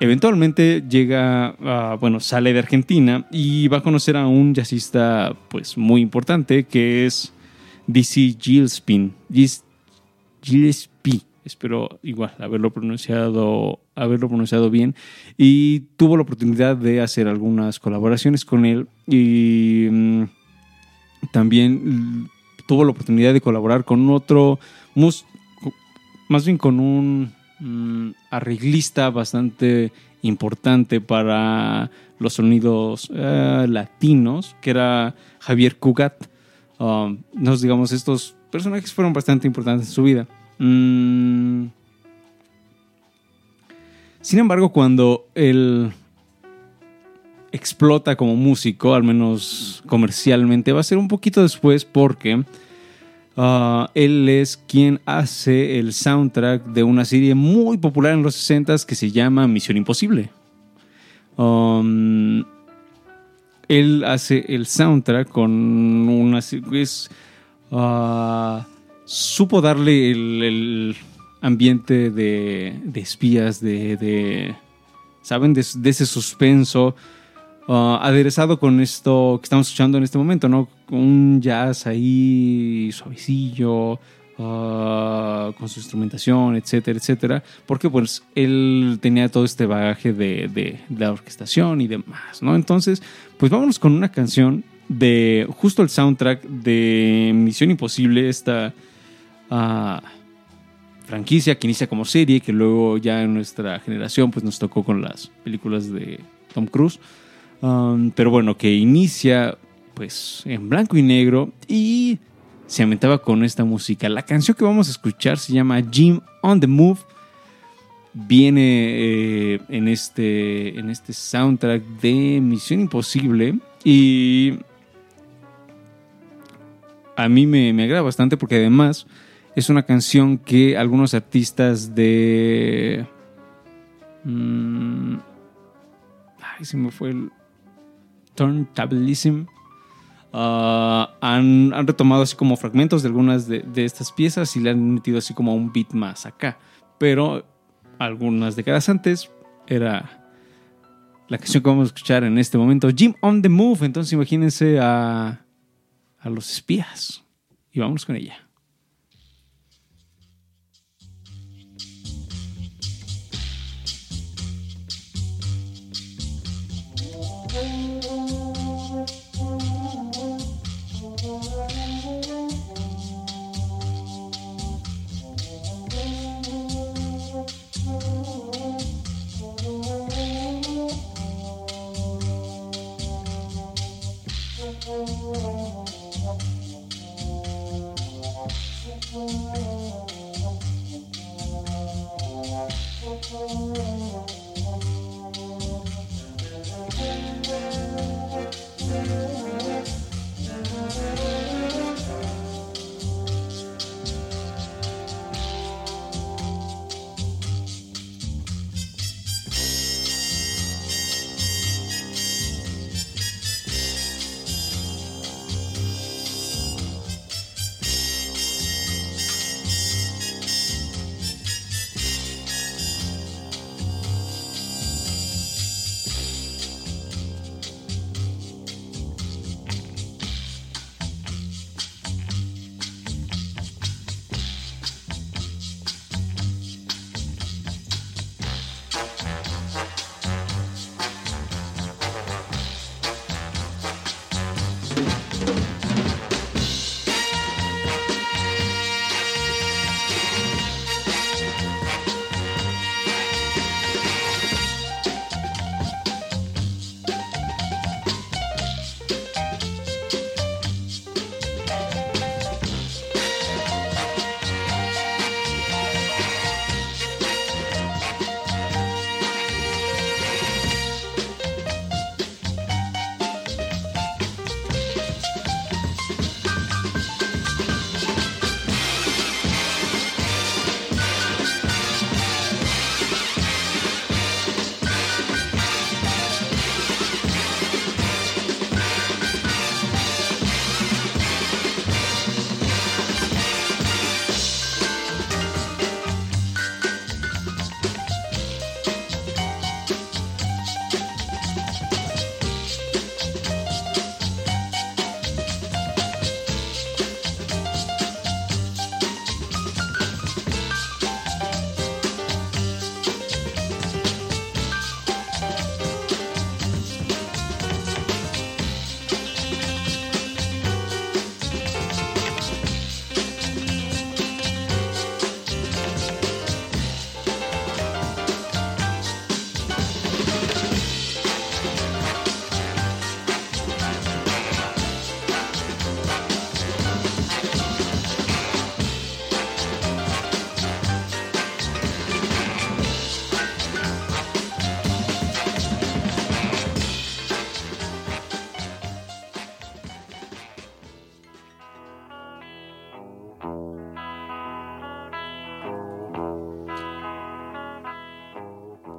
Eventualmente llega, a- bueno, sale de Argentina y va a conocer a un jazzista pues muy importante que es DC Gillespie. Gillespie, espero igual haberlo pronunciado, haberlo pronunciado bien. Y tuvo la oportunidad de hacer algunas colaboraciones con él y mm, también tuvo la oportunidad de colaborar con otro, más bien con un mm, arreglista bastante importante para los sonidos eh, latinos, que era Javier Cugat. Um, nos digamos, estos personajes fueron bastante importantes en su vida. Mm. Sin embargo, cuando él explota como músico, al menos comercialmente, va a ser un poquito después porque ah, él es quien hace el soundtrack de una serie muy popular en los 60 que se llama Misión Imposible. Um, él hace el soundtrack con una... Es, ah, supo darle el, ambiente de, espías, de, de, ¿saben? De ese suspenso, ah, aderezado con esto que estamos escuchando en este momento, ¿no? Un jazz ahí suavecillo, ah, con su instrumentación, etcétera, etcétera, porque pues él tenía todo este bagaje de, de- de la orquestación y demás, ¿no? Entonces, pues vámonos con una canción de justo el soundtrack de Misión Imposible, esta ah, franquicia que inicia como serie, que luego ya en nuestra generación pues nos tocó con las películas de Tom Cruise. Pero bueno, que inicia pues en blanco y negro y se ambientaba con esta música. La canción que vamos a escuchar se llama Jim on the Move. Viene eh, en, este, en este soundtrack de Misión Imposible y a mí me, me agrada bastante porque además es una canción que algunos artistas de... mm, ay, se me fue el... Turntablism. ah, han, han retomado así como fragmentos de algunas de, de estas piezas y le han metido así como un beat más acá. Pero algunas décadas antes era la canción que vamos a escuchar en este momento, Jim on the Move. Entonces imagínense a, a los espías. Y vamos con ella.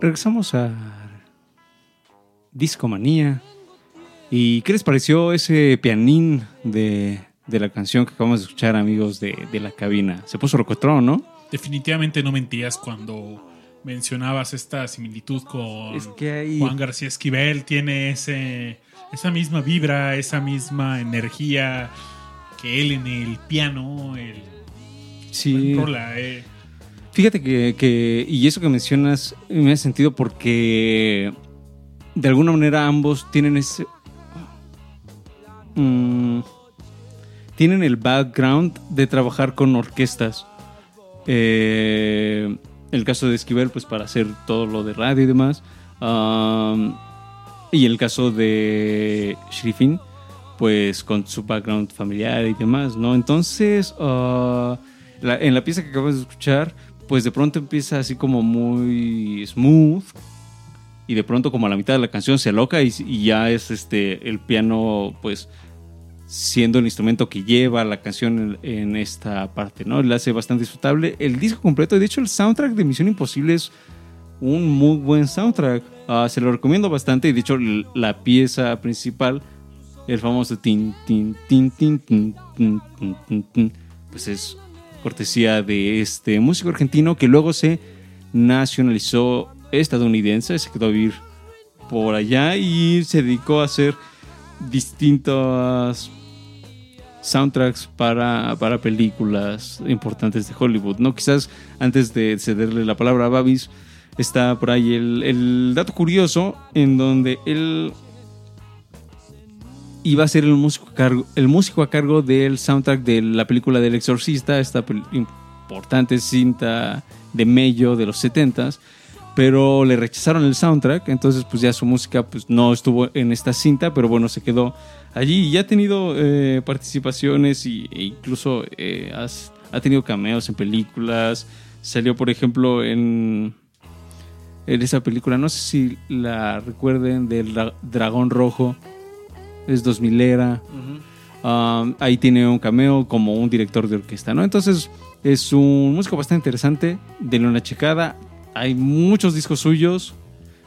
Regresamos a Discomanía. ¿Y qué les pareció ese pianín de, de la canción que acabamos de escuchar, amigos de, de la cabina? Se puso rocotrón, ¿no? Definitivamente no mentías cuando mencionabas esta similitud con Es que hay- Juan García Esquivel. Tiene ese, esa misma vibra, esa misma energía que él en el piano, el, Sí. Rola, eh. Fíjate que, que- y eso que mencionas me hace sentido porque de alguna manera ambos tienen ese... mm, tienen el background de trabajar con orquestas. Eh, el caso de Esquivel, pues para hacer todo lo de radio y demás. Am, y el caso de Shrifin, pues con su background familiar y demás, ¿no? Entonces, ah, en la pieza que acabas de escuchar, pues de pronto empieza así como muy smooth y de pronto como a la mitad de la canción se aloca y, ya es este el piano pues siendo el instrumento que lleva la canción en, esta parte, ¿no? La hace bastante disfrutable. El disco completo, de hecho el soundtrack de Misión Imposible es un muy buen soundtrack. Ah, se lo recomiendo bastante y de hecho la pieza principal, el famoso tin tin tin tin tin tin tin tin, tin, pues es cortesía de este músico argentino que luego se nacionalizó estadounidense, se quedó a vivir por allá y se dedicó a hacer distintas soundtracks para, para películas importantes de Hollywood, ¿no? Quizás antes de cederle la palabra a Babis, está por ahí el, el dato curioso en donde él iba a ser el músico, a cargo, el músico a cargo del soundtrack de la película del exorcista, esta importante cinta de Mello de los 70s, pero le rechazaron el soundtrack, entonces pues ya su música pues no estuvo en esta cinta, pero bueno, se quedó allí y ha tenido eh, participaciones y, e incluso eh, ha tenido cameos en películas, salió por ejemplo en, en esa película, no sé si la recuerden, del Dra- Dragón Rojo, es 2000 era. Um, ahí tiene un cameo como un director de orquesta, ¿no? Entonces es un músico bastante interesante, denle una checada. Hay muchos discos suyos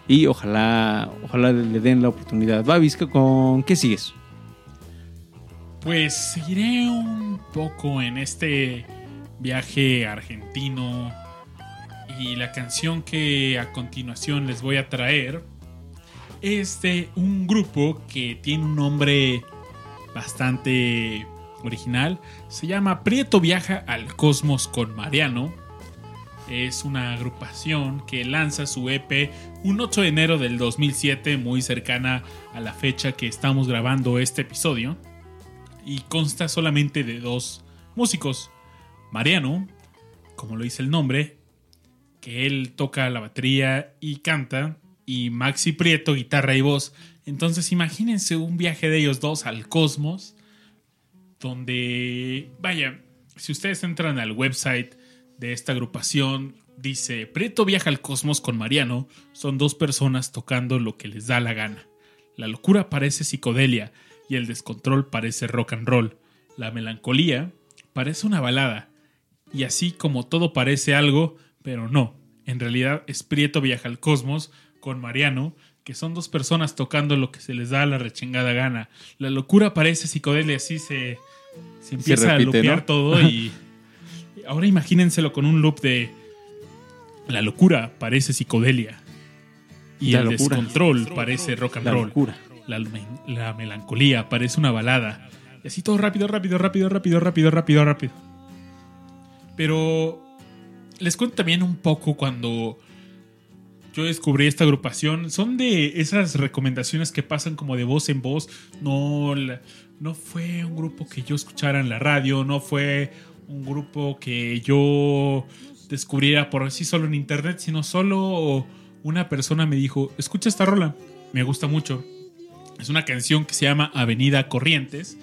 y ojalá, ojalá le den la oportunidad. Babis, ¿con qué sigues? Pues seguiré un poco en este viaje argentino y la canción que a continuación les voy a traer es un grupo que tiene un nombre bastante original. Se llama Prieto Viaja al Cosmos con Mariano. Es una agrupación que lanza su EP un 8 de enero del 2007, muy cercana a la fecha que estamos grabando este episodio y consta solamente de dos músicos. Mariano, como lo dice el nombre, que él toca la batería y canta, y Maxi Prieto, guitarra y voz. Entonces imagínense un viaje de ellos dos al cosmos, donde, vaya, si ustedes entran al website de esta agrupación, dice, Prieto viaja al cosmos con Mariano, son dos personas tocando lo que les da la gana. La locura parece psicodelia y el descontrol parece rock and roll. La melancolía parece una balada. Y así como todo parece algo, pero no. En realidad es Prieto viaja al cosmos con Mariano, que son dos personas tocando lo que se les da la rechengada gana. La locura parece psicodelia, así se, se empieza repite, a lupear ¿no? todo y ahora imagínenselo con un loop de la locura parece psicodelia y La el locura. descontrol parece rock and La roll. locura. La, la melancolía parece una balada. Y así todo rápido, rápido, rápido, rápido, rápido, rápido, rápido. Pero les cuento también un poco cuando yo descubrí esta agrupación. Son de esas recomendaciones que pasan como de voz en voz. No, no fue un grupo que yo escuchara en la radio, no fue un grupo que yo descubriera por sí solo en internet, sino solo una persona me dijo, escucha esta rola, me gusta mucho. Es una canción que se llama Avenida Corrientes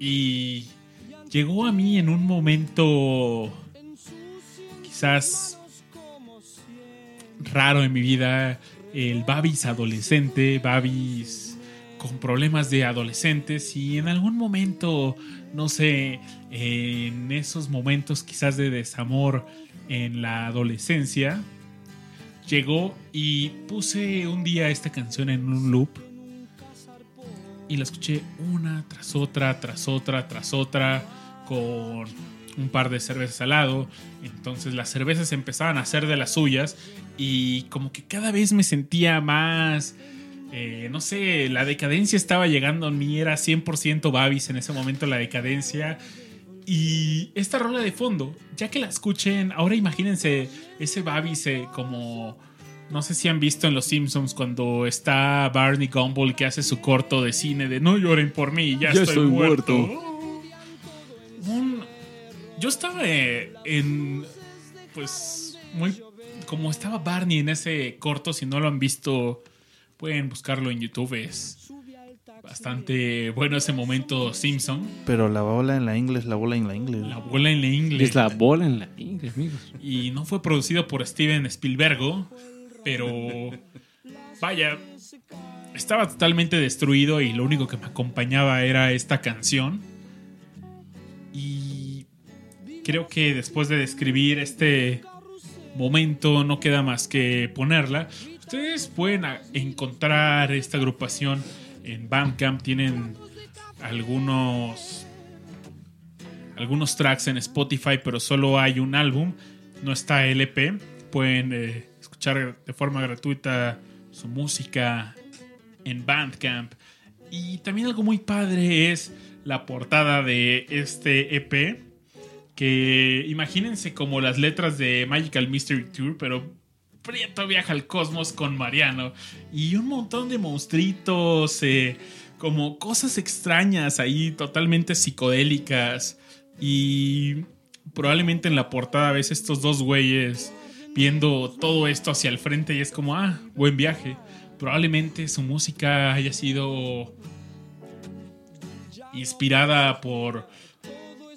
y llegó a mí en un momento quizás raro en mi vida, el Babis adolescente, Babis con problemas de adolescentes y en algún momento, no sé, en esos momentos quizás de desamor en la adolescencia, llegó y puse un día esta canción en un loop y la escuché una tras otra, tras otra, tras otra, con un par de cervezas al lado. Entonces las cervezas empezaban a hacer de las suyas y como que cada vez me sentía más... eh, no sé, la decadencia estaba llegando a mí, era 100% Babis en ese momento la decadencia. Y esta rola de fondo, ya que la escuchen, ahora imagínense ese Babis eh, como... No sé si han visto en Los Simpsons cuando está Barney Gumble que hace su corto de cine de No lloren por mí, ya, Ya estoy, estoy muerto. muerto. Un- yo estaba eh, en... Pues muy... Como estaba Barney en ese corto, si no lo han visto, pueden buscarlo en YouTube. Es bastante bueno ese momento Simpson. Pero la bola en la inglés, la bola en la inglés. La bola en la inglés. Es la bola en la inglés, amigos. Y no fue producido por Steven Spielberg, pero vaya, estaba totalmente destruido y lo único que me acompañaba era esta canción. Y creo que después de describir este momento no queda más que ponerla. Ustedes pueden encontrar esta agrupación en Bandcamp, tienen algunos algunos tracks en Spotify, pero solo hay un álbum, no está LP. Pueden eh, escuchar de forma gratuita su música en Bandcamp. Y también algo muy padre es la portada de este EP. Que imagínense como las letras de Magical Mystery Tour, pero Prieto viaja al cosmos con Mariano. Y un montón de monstruitos, eh, como cosas extrañas ahí, totalmente psicodélicas. Y probablemente en la portada ves estos dos güeyes viendo todo esto hacia el frente y es como, ah, buen viaje. Probablemente su música haya sido inspirada por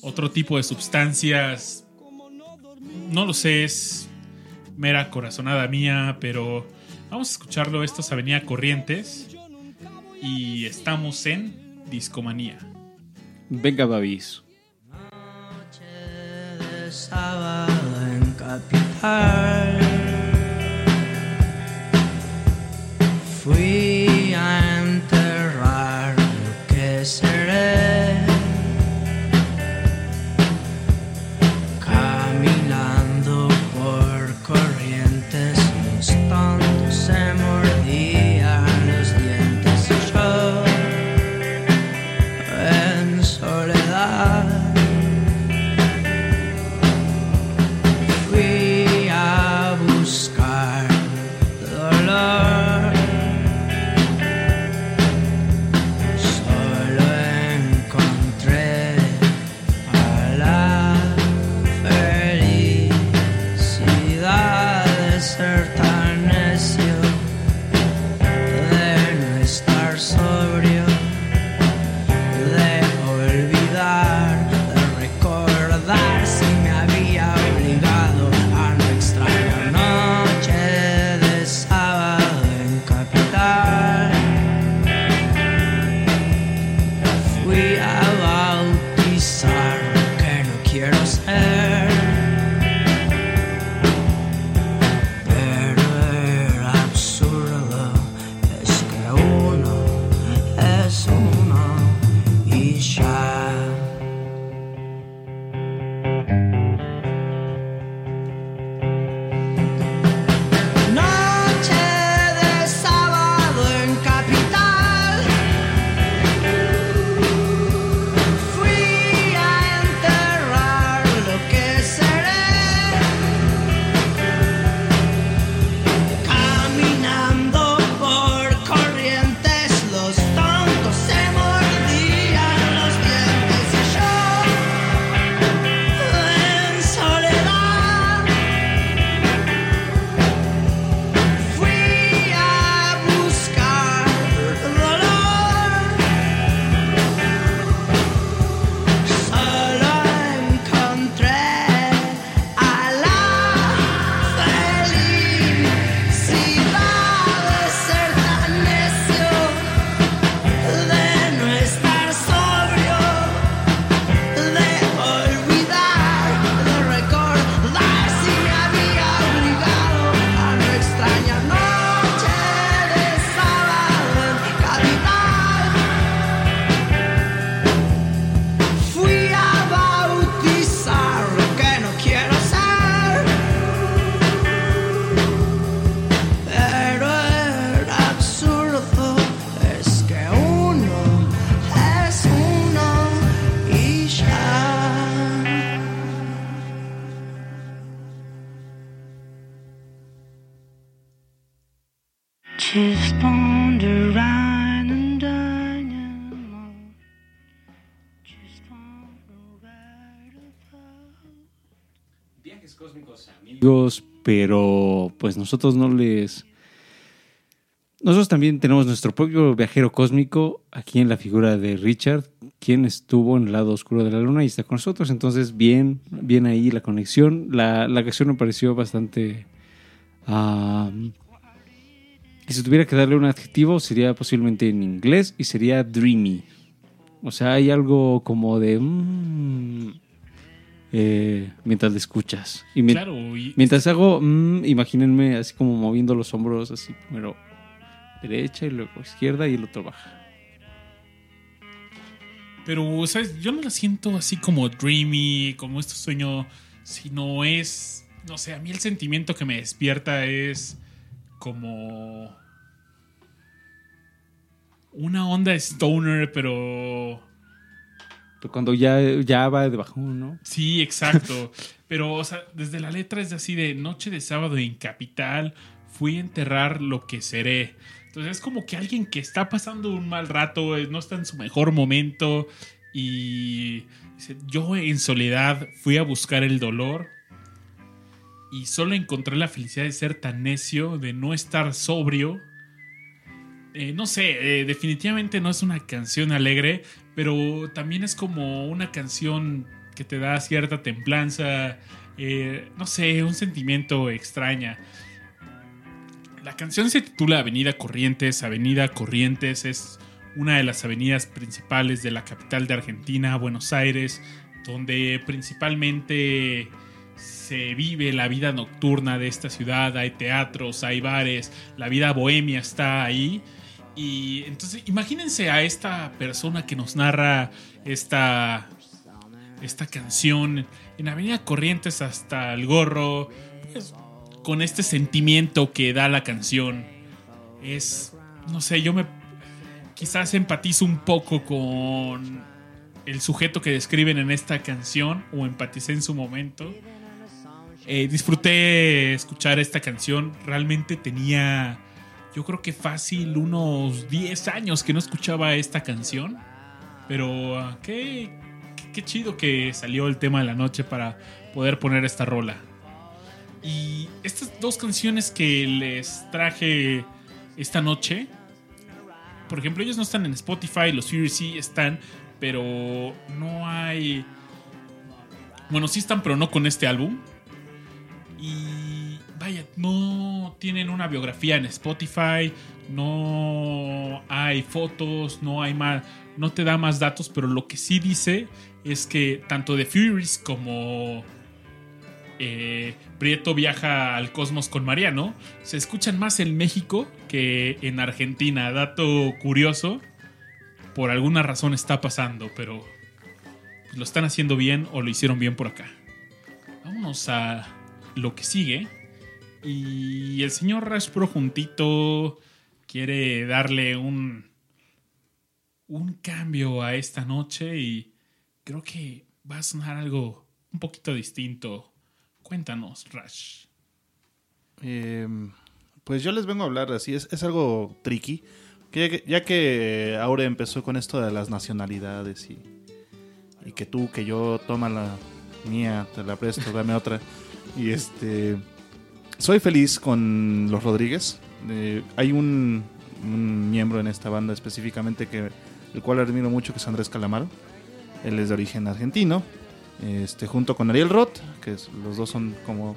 otro tipo de sustancias. No lo sé, es mera corazonada mía, pero vamos a escucharlo. Esto es Avenida Corrientes y estamos en Discomanía. Venga, Babis. noche de sábado en Capital. Fui just wander round and about. Viajes cósmicos, amigos, pero pues nosotros no les... Nosotros también tenemos nuestro propio viajero cósmico aquí en la figura de Richard, quien estuvo en el lado oscuro de la luna y está con nosotros. Entonces, bien, bien ahí la conexión. La, la canción me pareció bastante... ah, y si tuviera que darle un adjetivo, sería posiblemente en inglés y sería dreamy. O sea, hay algo como de... mm, eh, mientras le escuchas. Y Claro, y Mientras hago, mm, imagínense así como moviendo los hombros, así primero derecha y luego izquierda y el otro baja. Pero, ¿sabes? Yo no la siento así como dreamy, como este sueño, sino es, no sé, a mí el sentimiento que me despierta es como una onda stoner, pero Pero cuando ya, ya va de bajón, ¿no? sí, exacto. pero, o sea, desde la letra es así de noche de sábado en capital, fui a enterrar lo que seré. Entonces es como que alguien que está pasando un mal rato, eh, no está en su mejor momento y dice, yo en soledad fui a buscar el dolor y solo encontré la felicidad de ser tan necio, de no estar sobrio. Eh, no sé, eh, definitivamente no es una canción alegre, pero también es como una canción que te da cierta templanza, eh, no sé, un sentimiento extraña. La canción se titula Avenida Corrientes. Avenida Corrientes es una de las avenidas principales de la capital de Argentina, Buenos Aires, donde principalmente se vive la vida nocturna de esta ciudad. Hay teatros, hay bares, la vida bohemia está ahí. Y entonces imagínense a esta persona que nos narra esta, esta canción en Avenida Corrientes hasta el gorro, pues, con este sentimiento que da la canción. Es, no sé, yo me quizás empatizo un poco con el sujeto que describen en esta canción o empaticé en su momento. Eh, disfruté escuchar esta canción, realmente tenía yo creo que fácil unos 10 años que no escuchaba esta canción. Pero ah, qué, qué, chido que salió el tema de la noche para poder poner esta rola. Y estas dos canciones que les traje esta noche, por ejemplo, ellos no están en Spotify, los Fury sí están, pero no hay... Bueno, sí están, pero no con este álbum. Y vaya, no tienen una biografía en Spotify, no hay fotos, no hay más, no te da más datos, pero lo que sí dice es que tanto The Furies como eh, Prieto viaja al cosmos con Mariano se escuchan más en México que en Argentina. Dato curioso, por alguna razón está pasando, pero lo están haciendo bien o lo hicieron bien por acá. Vámonos a lo que sigue. Y el señor Raspro juntito quiere darle un un cambio a esta noche y creo que va a sonar algo un poquito distinto. Cuéntanos, Rash. Eh, pues yo les vengo a hablar así, es, es algo tricky. que ya, que Aure empezó con esto de las nacionalidades y, y que tú, que yo, toma la mía, te la presto, dame otra. Y este. Soy feliz con los Rodríguez. Eh, hay un, miembro en esta banda específicamente que el cual admiro mucho, que es Andrés Calamaro. Él es de origen argentino. Este, junto con Ariel Roth, que los dos son como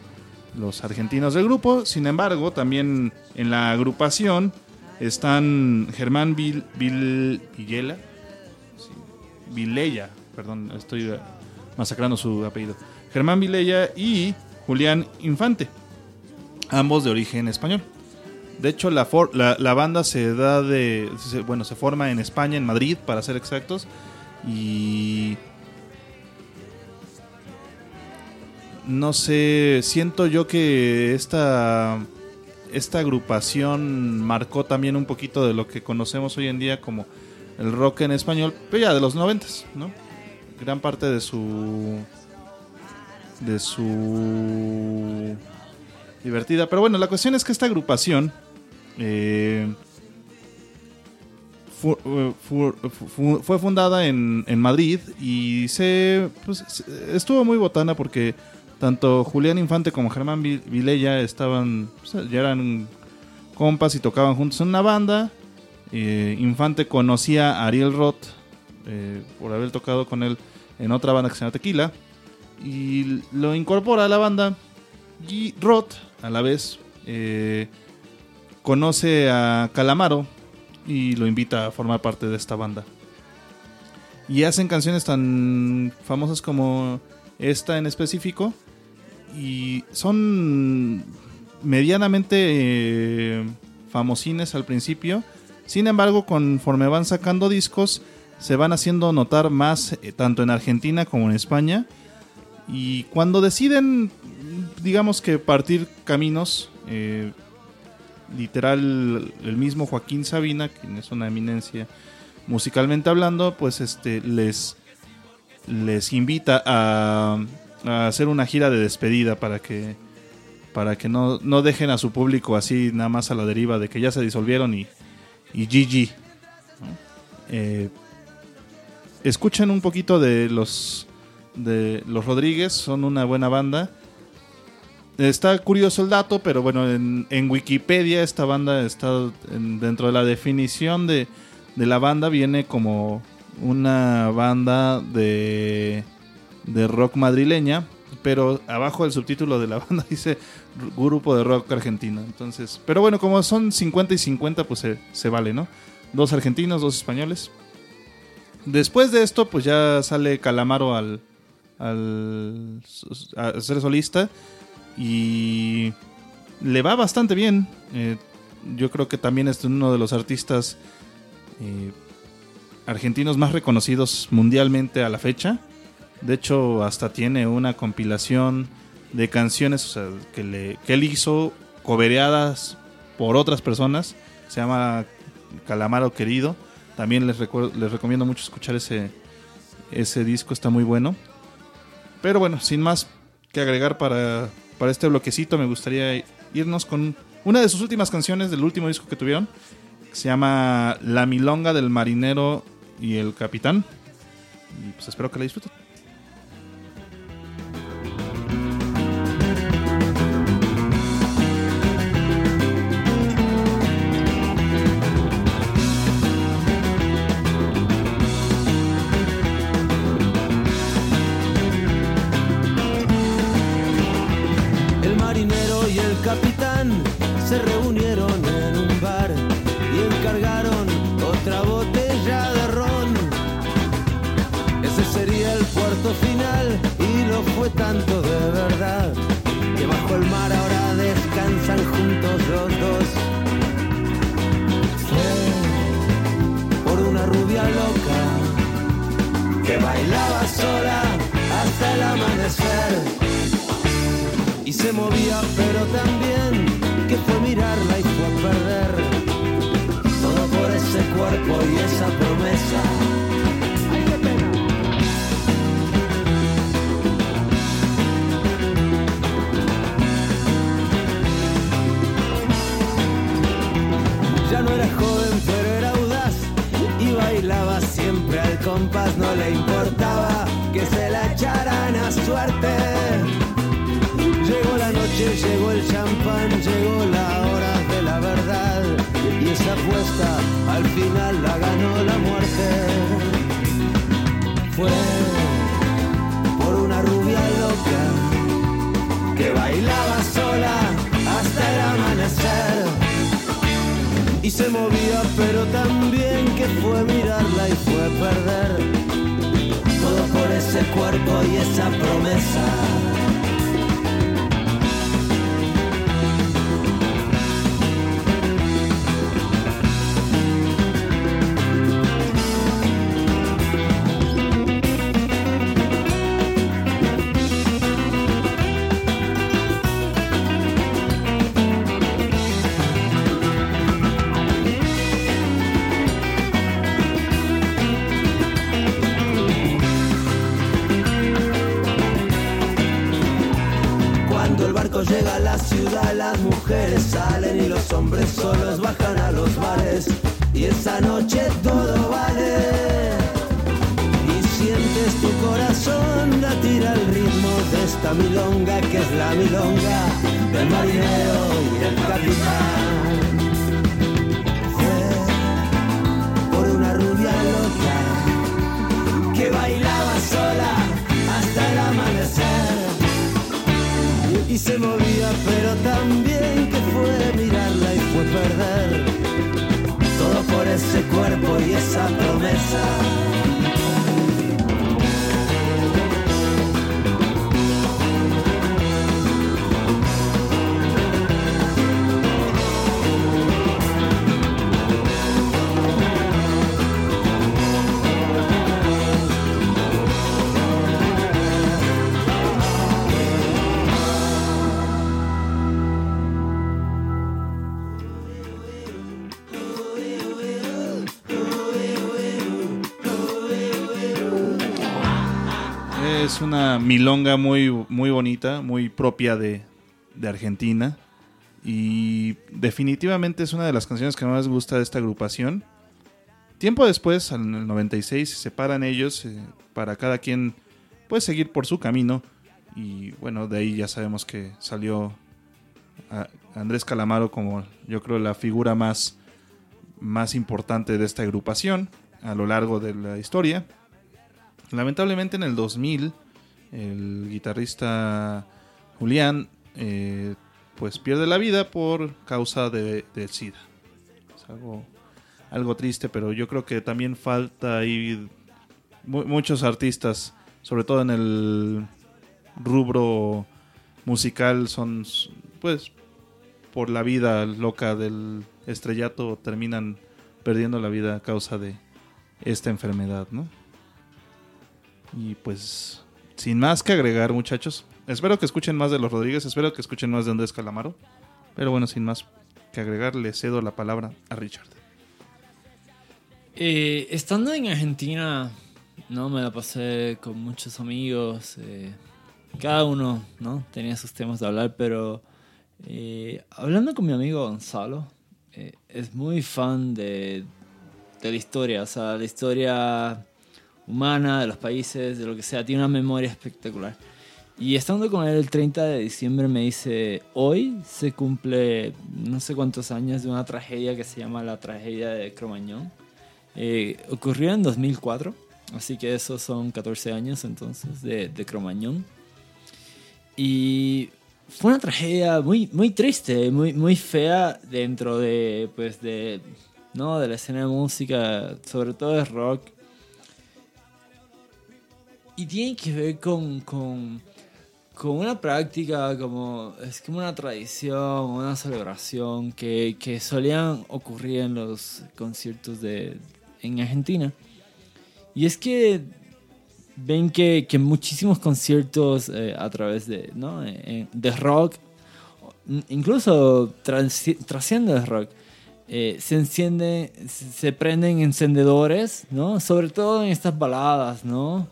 los argentinos del grupo. Sin embargo, también en la agrupación están Germán Vil, Vil- Villela. Vilella, perdón, estoy eh, masacrando su apellido. Germán Vilella y Julián Infante, ambos de origen español. De hecho, la, for- la, banda se da de. bueno, se forma en España, en Madrid, para ser exactos. Y. No sé, siento yo que esta. Esta agrupación marcó también un poquito de lo que conocemos hoy en día como el rock en español, pero ya de los noventas, ¿no? Gran parte de su. de su. Divertida. Pero bueno, la cuestión es que esta agrupación eh, eh, fu- fu- fue fundada en, Madrid y se, pues, estuvo muy botana porque tanto Julián Infante como Germán Vi- Vilella estaban, ya eran compas y tocaban juntos en una banda. Eh, Infante conocía a Ariel Roth por haber tocado con él en otra banda que se llama Tequila y lo incorpora a la banda y Roth a la vez eh, conoce a Calamaro y lo invita a formar parte de esta banda. Y hacen canciones tan famosas como esta en específico y son medianamente eh, famosines al principio. Sin embargo conforme van sacando discos se van haciendo notar más eh, tanto en Argentina como en España. Y cuando deciden, digamos que partir caminos, eh, literal, el mismo Joaquín Sabina, quien es una eminencia musicalmente hablando, pues este les, les invita a, a hacer una gira de despedida para que para que no, no dejen a su público así nada más a la deriva de que ya se disolvieron y, y GG. ¿no? Eh, escuchen un poquito de los de los Rodríguez, son una buena banda. Está curioso el dato, pero bueno, en, en Wikipedia esta banda está en- dentro de la definición de, de la banda, viene como una banda de, de rock madrileña, pero abajo del subtítulo de la banda dice grupo de rock argentino. Entonces, pero bueno, como son 50 y 50, pues se, se vale, ¿no? Dos argentinos, dos españoles. Después de esto, pues ya sale Calamaro al, al a ser solista y le va bastante bien. Eh, yo creo que también es uno de los artistas eh, argentinos más reconocidos mundialmente a la fecha. De hecho, hasta tiene una compilación de canciones que, le, que él hizo cobereadas por otras personas. Se llama Calamaro Querido. También les, les recomiendo mucho escuchar ese, ese disco, está muy bueno. Pero bueno, sin más que agregar para, para este bloquecito, me gustaría irnos con una de sus últimas canciones del último disco que tuvieron. Se llama La Milonga del Marinero y el Capitán. Y pues espero que la disfruten. Bailaba sola hasta el amanecer y se movía pero también que fue mirarla y fue perder todo por ese cuerpo y esa promesa. Milonga muy, muy bonita, muy propia de, de Argentina. Y definitivamente es una de las canciones que más gusta de esta agrupación. Tiempo después, en el 96, se separan ellos eh, para cada quien pues seguir por su camino. Y bueno, de ahí ya sabemos que salió Andrés Calamaro como yo creo la figura más, más importante de esta agrupación a lo largo de la historia. Lamentablemente en el 2000 el guitarrista Julián eh, pues pierde la vida por causa de, del SIDA. Es algo, algo triste, pero yo creo que también falta ahí mu- muchos artistas, sobre todo en el rubro musical, son pues por la vida loca del estrellato terminan perdiendo la vida a causa de esta enfermedad, ¿no? Y pues, sin más que agregar, muchachos, espero que escuchen más de los Rodríguez, espero que escuchen más de Andrés Calamaro. Pero bueno, sin más que agregar, le cedo la palabra a Richard. Eh, estando en Argentina, no me la pasé con muchos amigos. eh, cada uno, ¿no? Tenía sus temas de hablar, pero eh, hablando con mi amigo Gonzalo, es muy fan de, de la historia, o sea, la historia humana de los países, de lo que sea, tiene una memoria espectacular. Y estando con él el 30 de diciembre me dice, hoy se cumple no sé cuántos años de una tragedia que se llama la tragedia de Cromañón. Eh, ocurrió en 2004, así que esos son 14 años entonces de, de Cromañón. Y fue una tragedia muy, muy triste, muy, muy fea dentro de, pues de, ¿no? de la escena de música, sobre todo de rock. Y tiene que ver con, con, con una práctica, como, es como una tradición, una celebración que, que solían ocurrir en los conciertos de, en Argentina. Y es que ven que, que muchísimos conciertos eh, a través de, ¿no? Eh, de rock, incluso trasci- trasciende el rock, eh, se enciende, se se prenden encendedores, ¿no? Sobre todo en estas baladas, ¿no?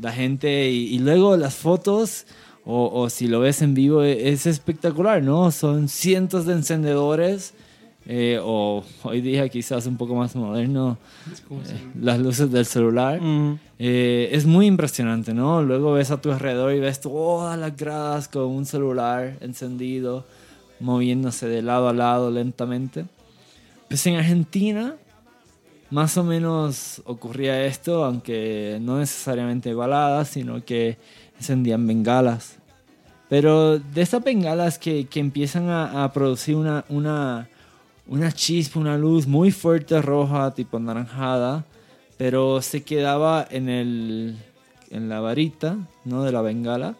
La gente y, y luego las fotos o, o si lo ves en vivo e- es espectacular, ¿no? Son cientos de encendedores eh, o hoy día quizás un poco más moderno eh, las luces del celular. Eh, es muy impresionante, ¿no? Luego ves a tu alrededor y ves todas las gradas con un celular encendido, moviéndose de lado a lado lentamente. Pues en Argentina, más o menos ocurría esto, aunque no necesariamente baladas, sino que encendían bengalas. Pero de estas bengalas que, que empiezan a, a producir una, una, una chispa, una luz muy fuerte roja, tipo anaranjada, pero se quedaba en, el, en la varita ¿no? de la bengala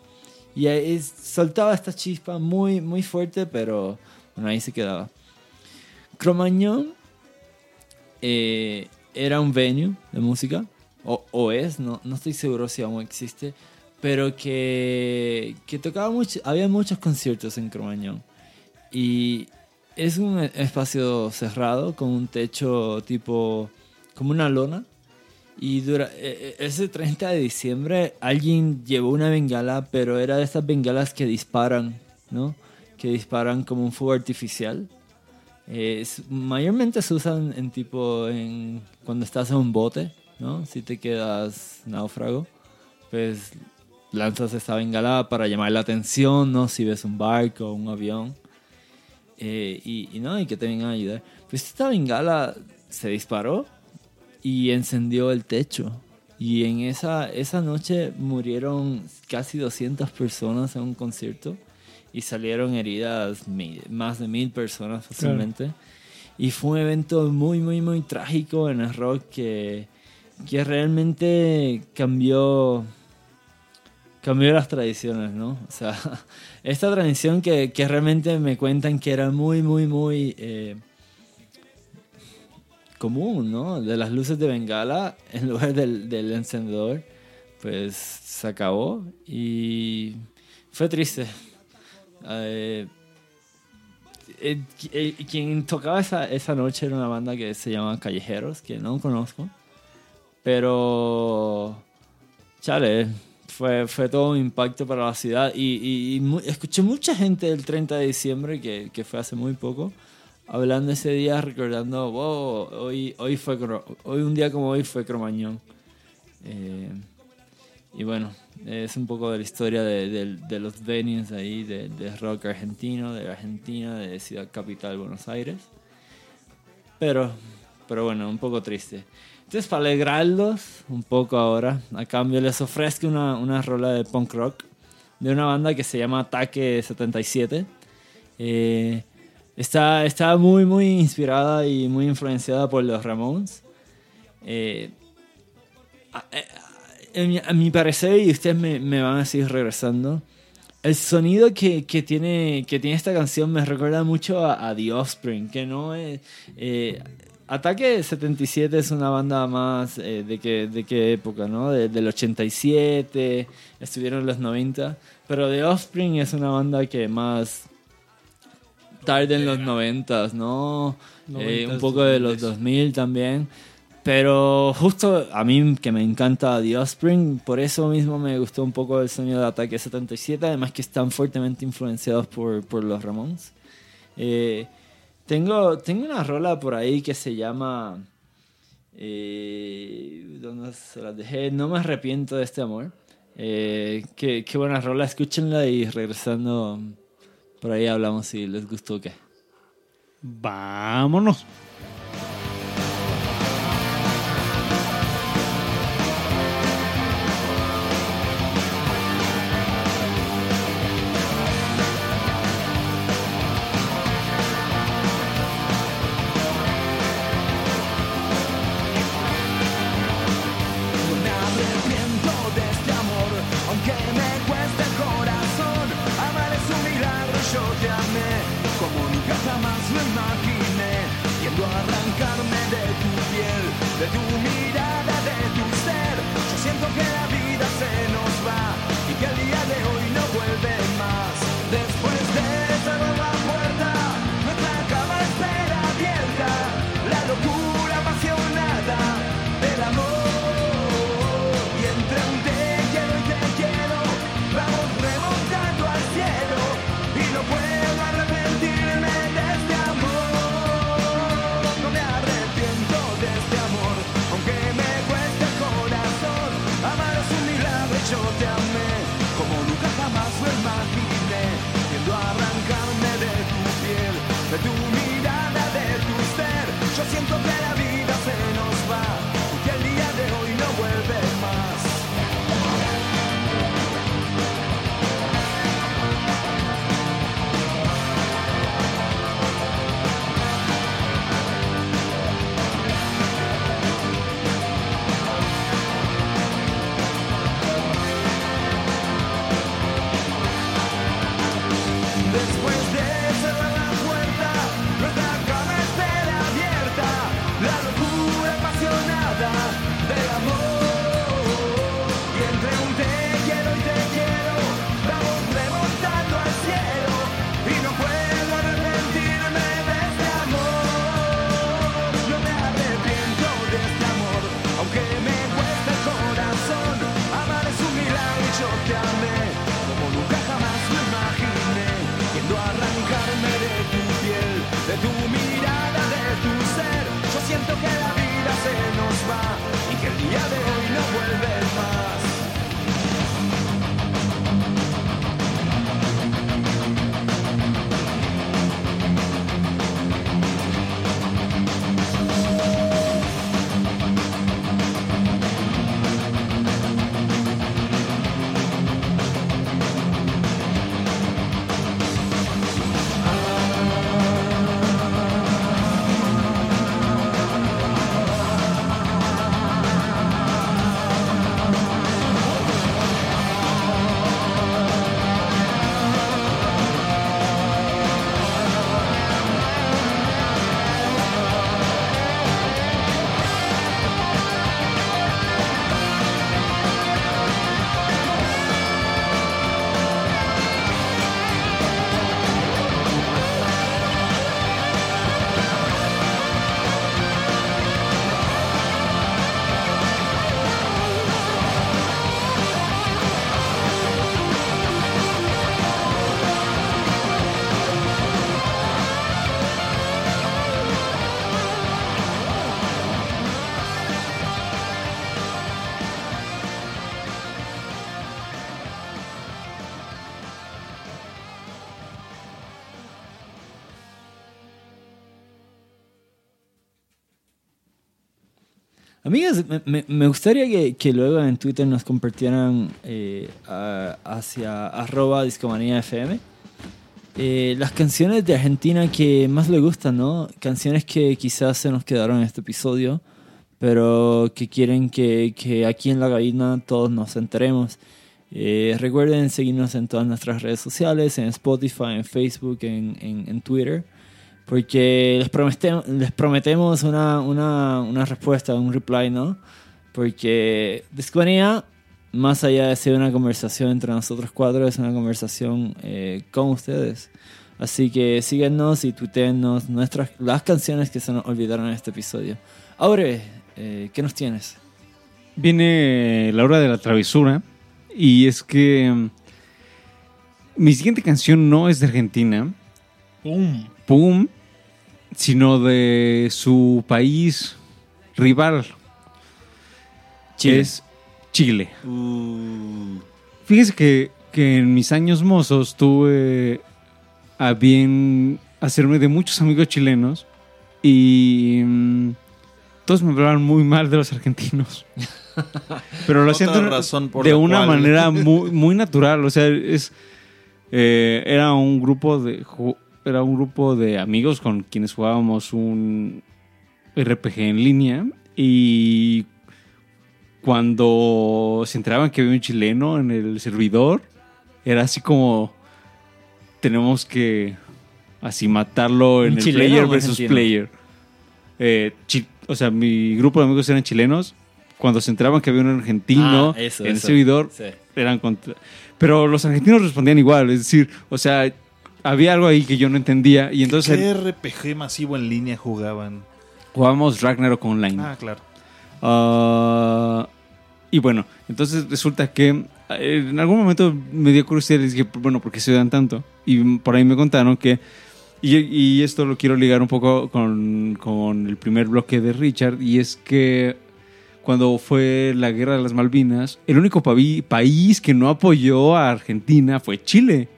y ahí soltaba esta chispa muy, muy fuerte, pero bueno, ahí se quedaba. Cromañón eh, era un venue de música, o, o es, no, no estoy seguro si aún existe, pero que, que tocaba mucho, había muchos conciertos en Cromañón. Y es un espacio cerrado con un techo tipo, como una lona. Y dura, eh, eh, ese 30 de diciembre alguien llevó una bengala, pero era de estas bengalas que disparan, ¿no? Que disparan como un fuego artificial. Eh, mayormente se usan en tipo en cuando estás en un bote, ¿no? Si te quedas náufrago, pues lanzas esta bengala para llamar la atención, ¿no? Si ves un barco o un avión. Eh, y, y no, y que te vengan a ayudar. Pues esta bengala se disparó y encendió el techo. Y en esa, esa noche murieron casi 200 personas en un concierto y salieron heridas mil- más de mil personas fácilmente. Y fue un evento muy, muy, muy trágico en el rock que, que realmente cambió, cambió las tradiciones, ¿no? O sea, esta tradición que, que realmente me cuentan que era muy, muy, muy eh, común, ¿no? De las luces de bengala en lugar del, del encendedor, pues se acabó y fue triste. Eh, eh, eh, quien tocaba esa, esa noche era una banda que se llama Callejeros, que no conozco. Pero, chale, fue, fue todo un impacto para la ciudad. Y, escuché mucha gente el 30 de diciembre, que, que fue hace muy poco, hablando ese día, recordando, wow, hoy, hoy, fue, hoy un día como hoy fue Cromañón. Y bueno, es un poco de la historia de, de- de los venues ahí, de, de rock argentino, de Argentina, de Ciudad Capital, Buenos Aires. Pero, pero bueno, un poco triste. Entonces, para alegrarlos un poco ahora, a cambio les ofrezco una, una rola de punk rock de una banda que se llama Ataque 77. Eh, está, está muy, muy inspirada y muy influenciada por los Ramones. Eh, a, a- a mi- parecer, y ustedes me, me van a seguir regresando, el sonido que, que tiene, que tiene esta canción me recuerda mucho a, a The Offspring, que no es... eh, Ataque 77 es una banda más eh, de, qué, de qué época, ¿no? De- del 87, estuvieron en los 90, pero The Offspring es una banda que más tarde en los 90, ¿no? Eh, un 90s, poco de los 2000s. 2000 también. Pero justo a mí que me encanta The Offspring, por eso mismo me gustó un poco el sonido de Ataque 77, además que están fuertemente influenciados por, por los Ramones. Eh, tengo, tengo una rola por ahí que se llama... Eh, ¿Dónde se la dejé? No me arrepiento de este amor. Eh, qué, qué buena rola, escúchenla y regresando por ahí hablamos si les gustó o qué. Vámonos. Amigas, me, me- gustaría que, luego en Twitter nos compartieran eh, hacia arroba discomanía FM eh, las canciones de Argentina que más le gustan, ¿no? Canciones que quizás se nos quedaron en este episodio, pero que quieren que, aquí en La Gabina todos nos enteremos. Eh, recuerden seguirnos en todas nuestras redes sociales, en Spotify, en Facebook, en Twitter, porque les, promete- les prometemos una, una, una respuesta, un reply, ¿no? Porque Discomanía, más allá de ser una conversación entre nosotros cuatro, es una conversación eh, con ustedes. Así que síguenos y tuiteennos nuestras, las canciones que se nos olvidaron en este episodio. Aure, eh, ¿qué nos tienes? Viene la hora de la travesura y es que mm, mi siguiente canción no es de Argentina, ¡Pum! pum, sino de su país rival, Chile. es Chile. Fíjese que, que en mis años mozos tuve a bien hacerme de muchos amigos chilenos y mm, todos me hablaban muy mal de los argentinos. Pero lo hacían de razón por de una cual- manera muy, muy natural. O sea, es eh, era un grupo de era un grupo de amigos con quienes jugábamos un RPG en línea y cuando se enteraban que había un chileno en el servidor, era así como tenemos que así matarlo en ¿Un el player versus argentino? player. Eh, o sea, mi grupo de amigos eran chilenos. Cuando se enteraban que había un argentino Ah, eso, en el servidor, Sí. eran contra... Pero los argentinos respondían igual, es decir, o sea, había algo ahí que yo no entendía y entonces ¿Qué RPG masivo en línea jugaban? jugábamos Ragnarok Online. Ah, claro. Ah, y bueno, entonces resulta que eh, en algún momento me dio curiosidad y dije, bueno, ¿por qué se dan tanto? Y por ahí me contaron que, y, y esto lo quiero ligar un poco con, con el primer bloque de Richard, y es que cuando fue la guerra de las Malvinas, el único país que no apoyó a Argentina fue Chile.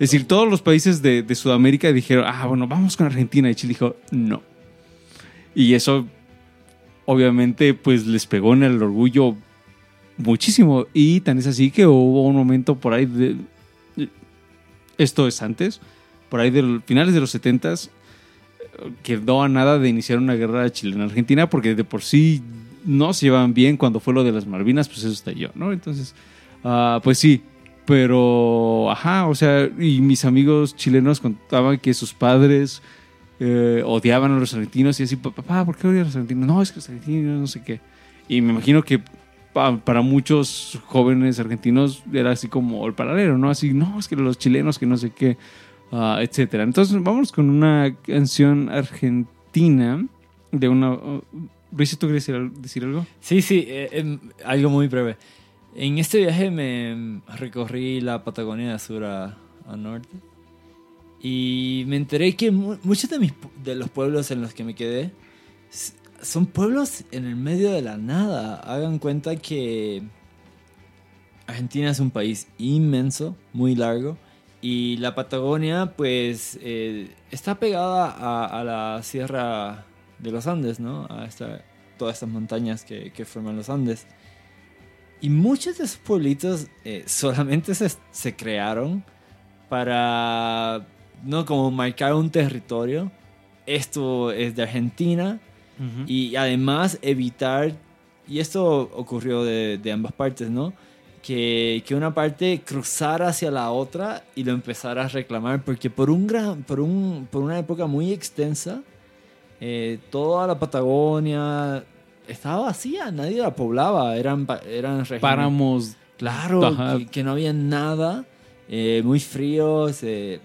Es decir, todos los países de, Sudamérica dijeron, ah, bueno, vamos con Argentina. Y Chile dijo, no. Y eso obviamente pues les pegó en el orgullo muchísimo y tan es así que hubo un momento por ahí de esto es antes por ahí de finales de los 70 quedó a nada de iniciar una guerra chilena argentina porque de por sí no se llevaban bien cuando fue lo de las Malvinas pues eso estalló no entonces ah, pues sí pero ajá o sea y mis amigos chilenos contaban que sus padres eh, odiaban a los argentinos y así, papá, ¿por qué odian a los argentinos? No, es que los argentinos no sé qué. Y me imagino que pa- para muchos jóvenes argentinos era así como el paralelo, ¿no? Así, no, es que los chilenos que no sé qué, ah, etcétera. Entonces, vamos con una canción argentina de una... Uh, Luis, ¿tú quieres decir algo? Sí, sí, eh, em, algo muy breve. En este viaje me recorrí la Patagonia de sur a, norte y me enteré que mu- muchos de, mis, de los pueblos en los que me quedé son pueblos en el medio de la nada. Hagan cuenta que Argentina es un país inmenso, muy largo, y la Patagonia pues eh, está pegada a, la sierra de los Andes, ¿no? A todas estas montañas que forman los Andes. Y muchos de esos pueblitos eh, solamente se, se crearon para, no como marcar un territorio. Esto es de Argentina y además evitar, y esto ocurrió de, de ambas partes, ¿no? Que, que una parte cruzara hacia la otra y lo empezara a reclamar, porque por, un gran, por, un, por una época muy extensa, eh, toda la Patagonia estaba vacía, nadie la poblaba, eran, eran regiones- Páramos. Claro, que, que no había nada, eh, muy fríos, eh,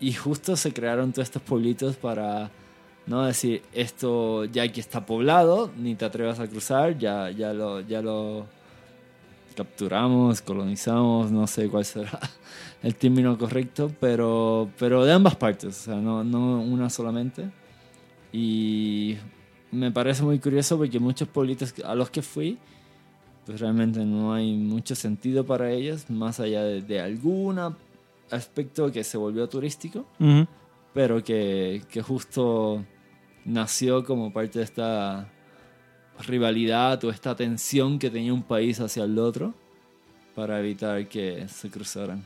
y justo se crearon todos estos pueblitos para no decir esto ya que está poblado, ni te atrevas a cruzar, ya, ya, lo, ya lo capturamos, colonizamos, no sé cuál será el término correcto, pero, pero de ambas partes, o sea, no, no una solamente. Y me parece muy curioso porque muchos pueblitos a los que fui, pues realmente no hay mucho sentido para ellos, más allá de, de algún aspecto que se volvió turístico, Ujú. pero que, que justo nació como parte de esta rivalidad o esta tensión que tenía un país hacia el otro para evitar que se cruzaran.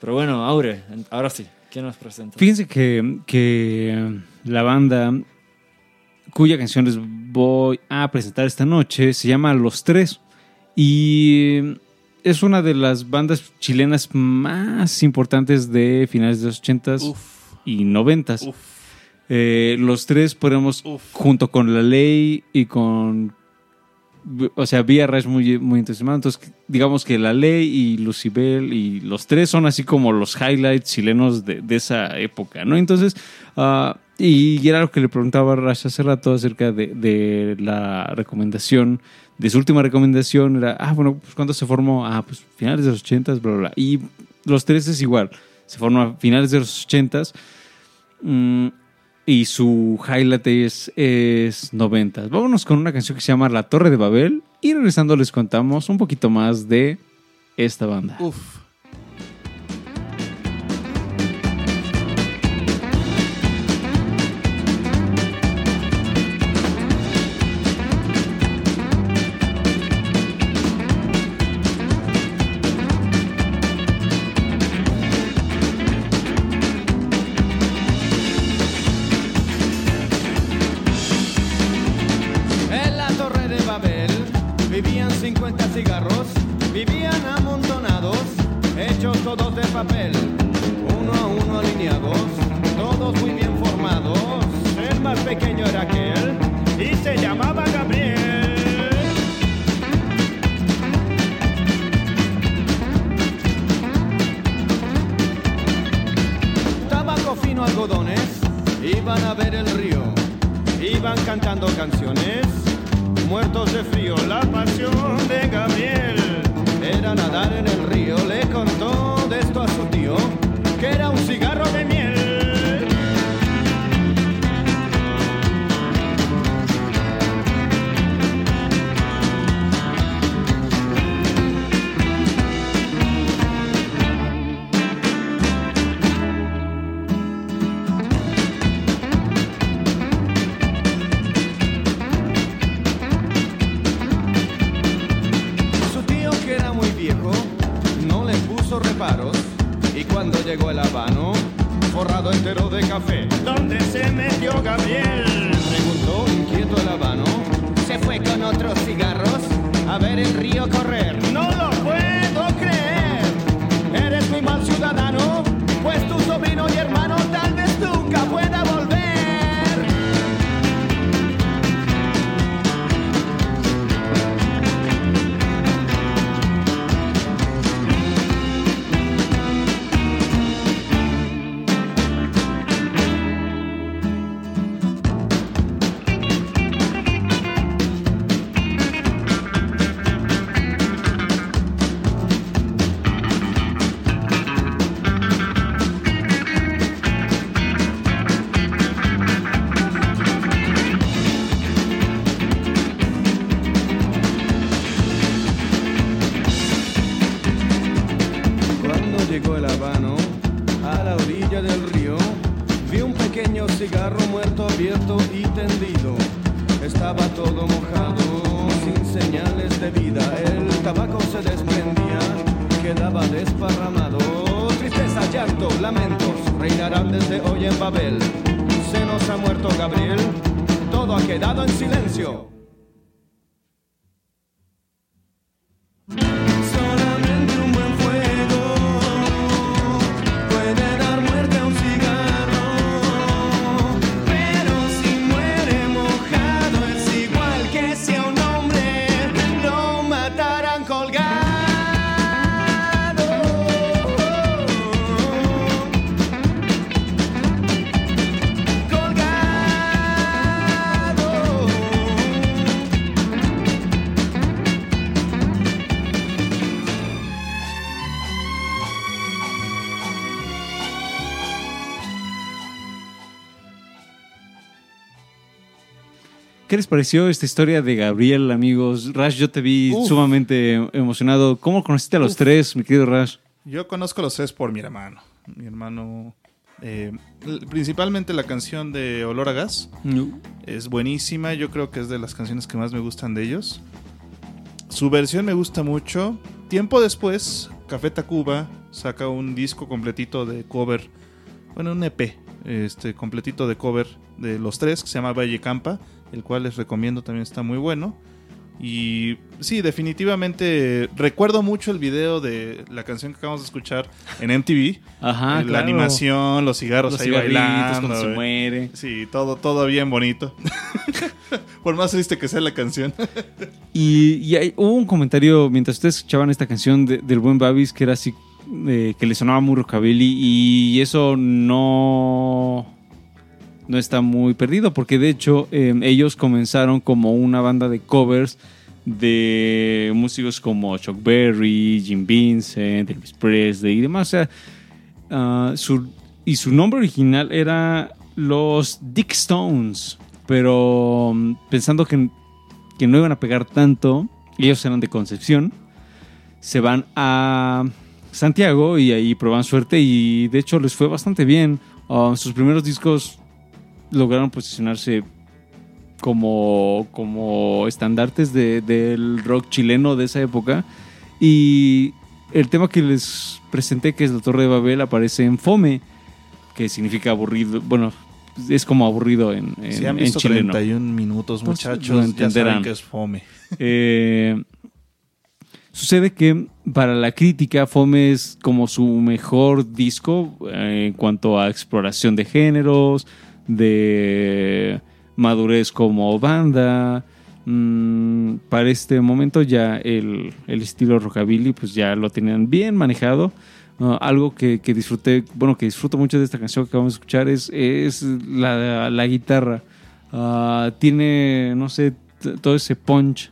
Pero bueno, Aure, ahora sí, ¿qué nos presenta? Fíjense que, que la banda cuya canción les voy a presentar esta noche se llama Los Tres y es una de las bandas chilenas más importantes de finales de los 80s Uf, y 90s. uf, Eh, los tres podemos, Uf. junto con La Ley y con. O sea, Vía es muy, muy entusiasmado. Entonces, digamos que La Ley y Lucibel y los tres son así como los highlights chilenos de, de esa época, ¿no? Entonces, ah, y era lo que le preguntaba Rash hace rato acerca de, la recomendación, de su última recomendación. Era, ah, bueno, pues ¿cuándo se formó? Ah, pues finales de los 80s, bla, bla, bla. Y los tres es igual. Se formó a finales de los 80s. Mm, y su highlight es, es 90. Vámonos con una canción que se llama La Torre de Babel. Y regresando les contamos un poquito más de esta banda. uf. ¿Qué les pareció esta historia de Gabriel, amigos? Rash, yo te vi Uf. sumamente emocionado. ¿Cómo conociste a los tres, mi querido Rash? Yo conozco los tres por mi hermano. Mi hermano Eh, principalmente la canción de Olor a Gas. Es buenísima, yo creo que es de las canciones que más me gustan de ellos. Su versión me gusta mucho. Tiempo después, Café Tacuba saca un disco completito de cover, bueno, un EP, este completito de cover de los tres, que se llama Valle Campa, el cual les recomiendo también está muy bueno. Y sí, definitivamente recuerdo mucho el video de la canción que acabamos de escuchar en MTV. Ajá, la Ah, claro. animación, los cigarros Los ahí bailando. cuando se eh. muere. Sí, todo, todo bien bonito. Por más triste que sea la canción. Y, y hay- hubo un comentario mientras ustedes escuchaban esta canción de- del buen Babis que era así, eh, que le sonaba muy rockabilly y eso no, no está muy perdido porque de hecho eh, ellos comenzaron como una banda de covers de músicos como Chuck Berry, Jim Vincent, Elvis Presley y demás. O sea, ah, y su nombre original era los Dick Stones, pero mm, pensando que que no iban a pegar tanto, ellos eran de Concepción, se van a Santiago y ahí proban suerte y de hecho les fue bastante bien. Ah, sus primeros discos lograron posicionarse como, como estandartes de- del rock chileno de esa época y el tema que les presenté que es la Torre de Babel aparece en Fome, que significa aburrido, bueno, es como aburrido en, en, Si han en visto chileno. 31 minutos, Pues, muchachos, ya saben entenderán. que es fome. Eh, sucede que para la crítica Fome es como su mejor disco eh, en cuanto a exploración de géneros, de madurez como banda. Mm, para este momento ya el, el estilo rockabilly pues ya lo tenían bien manejado. Uh, algo que, que disfruté, bueno, que disfruto mucho de esta canción que acabamos de escuchar es, es la, la guitarra. Ah, tiene, no sé, todo ese punch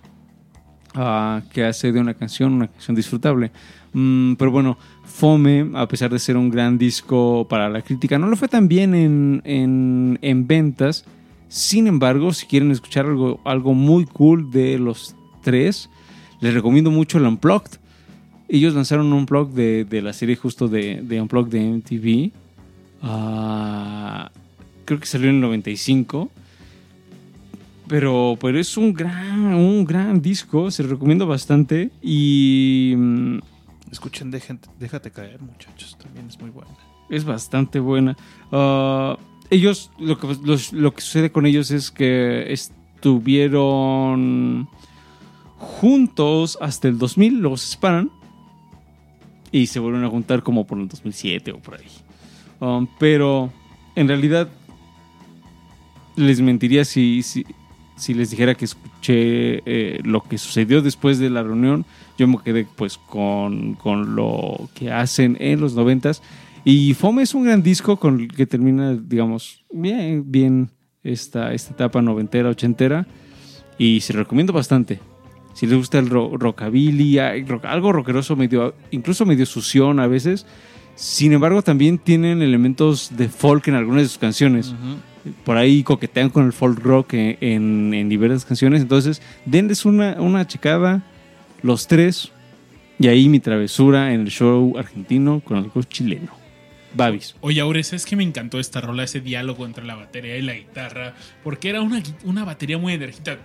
ah, que hace de una canción una canción disfrutable. Mm, pero bueno, Fome, a pesar de ser un gran disco para la crítica, no lo fue tan bien en, en, en ventas. Sin embargo, si quieren escuchar algo, algo muy cool de los tres, les recomiendo mucho el Unplugged. Ellos lanzaron un Unplugged de, de la serie justo de, de Unplugged de MTV. Ah, creo que salió en el 95. Pero, pero es un gran, un gran disco, se lo recomiendo bastante. Y mm, Escuchen, dejen- déjate caer, muchachos. También es muy buena. es bastante buena. Ah, ellos, lo que, lo que sucede con ellos es que estuvieron juntos hasta el 2000, luego se separan y se vuelven a juntar como por el 2007 o por ahí. Um, pero en realidad les mentiría si, si les dijera que escuché eh, lo que sucedió después de la reunión. Yo me quedé pues con, con lo que hacen en los noventas. Y Fome es un gran disco con el que termina, digamos, bien, bien esta, esta etapa noventera, ochentera. Y se lo recomiendo bastante. Si les gusta el ro- rockabilly, algo rockeroso, medio, incluso medio sución a veces. Sin embargo, también tienen elementos de folk en algunas de sus canciones. Por ahí coquetean con el folk rock en, en- diversas canciones. Entonces, denles una, una checada, los tres. Y ahí mi travesura en el show argentino con algo chileno. Babis. Oye, Aure, ¿sabes que me encantó esta rola? Ese diálogo entre la batería y la guitarra. Porque era una, una batería muy enérgica.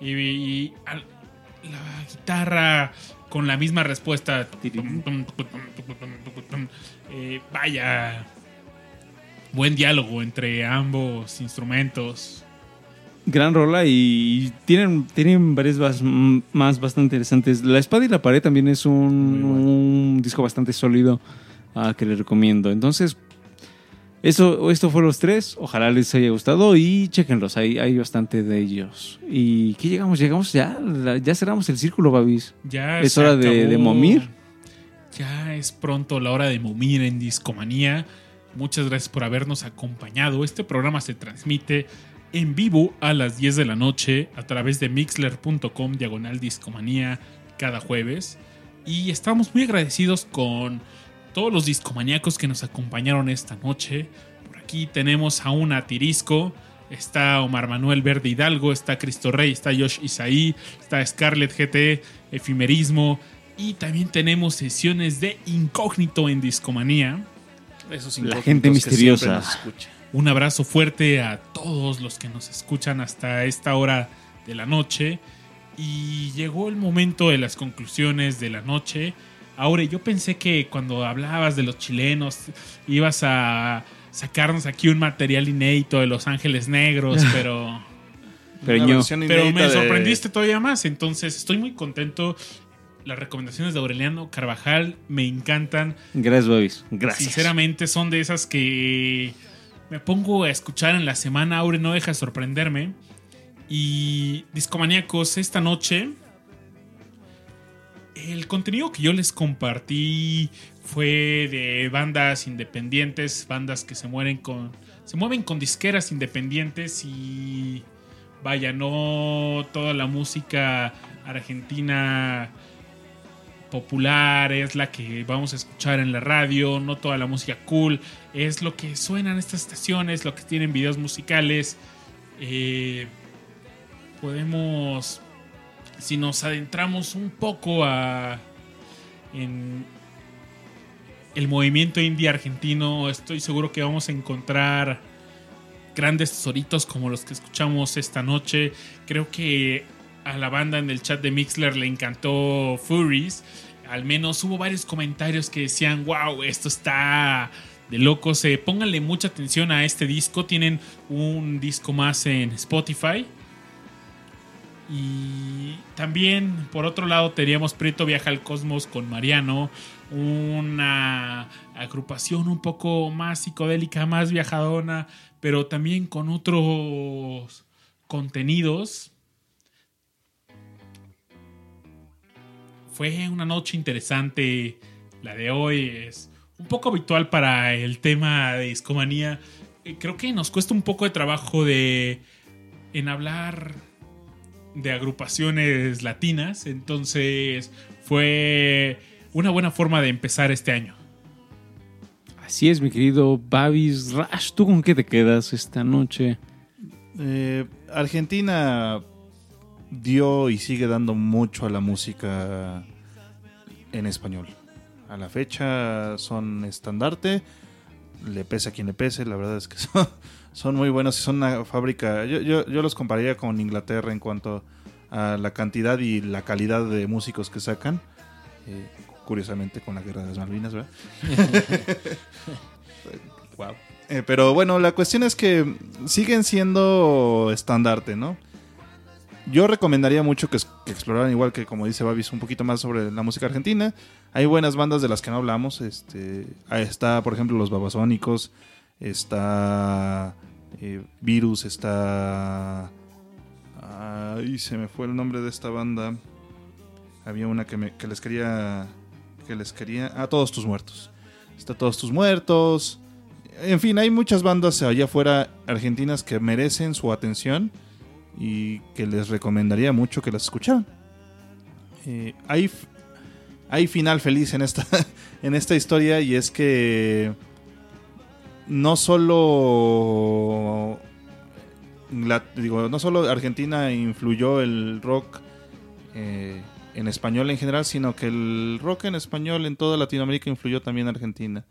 Y, y la guitarra con la misma respuesta. Eh, vaya. Buen diálogo entre ambos instrumentos. Gran rola y tienen, tienen varias bas- m- más bastante interesantes. La espada y la pared también es un, un disco bastante sólido ah, que les recomiendo. Entonces, eso, esto fue los tres. Ojalá les haya gustado y chequenlos. Hay, hay bastante de ellos. ¿Y qué llegamos? Llegamos ya. Ya cerramos el círculo, Babis. Ya ¿Es hora de- de momir? Ya es pronto la hora de momir en Discomanía. Muchas gracias por habernos acompañado. Este programa se transmite en vivo a las 10 de la noche a través de mixler.com diagonal discomanía cada jueves. Y estamos muy agradecidos con todos los discomaníacos que nos acompañaron esta noche. Por aquí tenemos a una Tirisco. Está Omar Manuel Verde Hidalgo, está Cristo Rey, está Josh Isaí, está Scarlett GT, Efimerismo. Y también tenemos sesiones de incógnito en Discomanía. Esos La gente misteriosa. siempre nos escucha. Un abrazo fuerte a todos los que nos escuchan hasta esta hora de la noche. Y llegó el momento de las conclusiones de la noche. Ahora, yo pensé que cuando hablabas de los chilenos ibas a sacarnos aquí un material inédito de Los Ángeles Negros, pero, Pero me de- sorprendiste todavía más. Entonces, estoy muy contento. Las recomendaciones de Aureliano Carvajal me encantan. Gracias, Babis. Gracias. Sinceramente son de esas que me pongo a escuchar en la semana. Aure no deja de sorprenderme. Y Discomaníacos, esta noche el contenido que yo les compartí fue de bandas independientes, bandas que se mueven con se mueven con disqueras independientes y vaya, no toda la música argentina popular es la que vamos a escuchar en la radio, no toda la música cool, es lo que suena en estas estaciones, lo que tienen videos musicales. Eh, podemos, si nos adentramos un poco a en el movimiento indie argentino, estoy seguro que vamos a encontrar grandes tesoritos como los que escuchamos esta noche. Creo que a la banda en el chat de Mixler le encantó Furies. Al menos hubo varios comentarios que decían, wow, esto está de locos. Eh, pónganle mucha atención a este disco. Tienen un disco más en Spotify. Y también, por otro lado, teníamos Prieto Viaja al Cosmos con Mariano. Una agrupación un poco más psicodélica, más viajadona, pero también con otros contenidos. Fue una noche interesante. La de hoy es un poco habitual para el tema de discomanía. Eh, Creo que nos cuesta un poco de trabajo de en hablar de agrupaciones latinas. Entonces fue una buena forma de empezar este año. Así es, mi querido Babis Rash. ¿Tú con qué te quedas esta noche? Eh, Argentina dio y sigue dando mucho a la música en español. A la fecha son estandarte, le pese a quien le pese, la verdad es que son, son muy buenos y son una fábrica. Yo, yo, yo los compararía con Inglaterra en cuanto a la cantidad y la calidad de músicos que sacan. Eh, curiosamente con la guerra de las Malvinas, ¿verdad? Wow. Eh, pero bueno, la cuestión es que siguen siendo estandarte, ¿no? Yo recomendaría mucho que, exploraran, igual que como dice Babis, un poquito más sobre la música argentina. Hay buenas bandas de las que no hablamos. Este, ahí está, por ejemplo, los Babasónicos. Está eh, Virus. Está. Ay, se me fue el nombre de esta banda. Había una que, me- que les quería. Que les quería. A todos tus muertos. Está Todos tus muertos. En fin, hay muchas bandas allá afuera argentinas que merecen su atención y que les recomendaría mucho que las escucharan. Eh, hay, hay final feliz en esta, en esta historia y es que no solo la- digo, no solo Argentina influyó el rock eh, en español en general, sino que el rock en español en toda Latinoamérica influyó también a Argentina.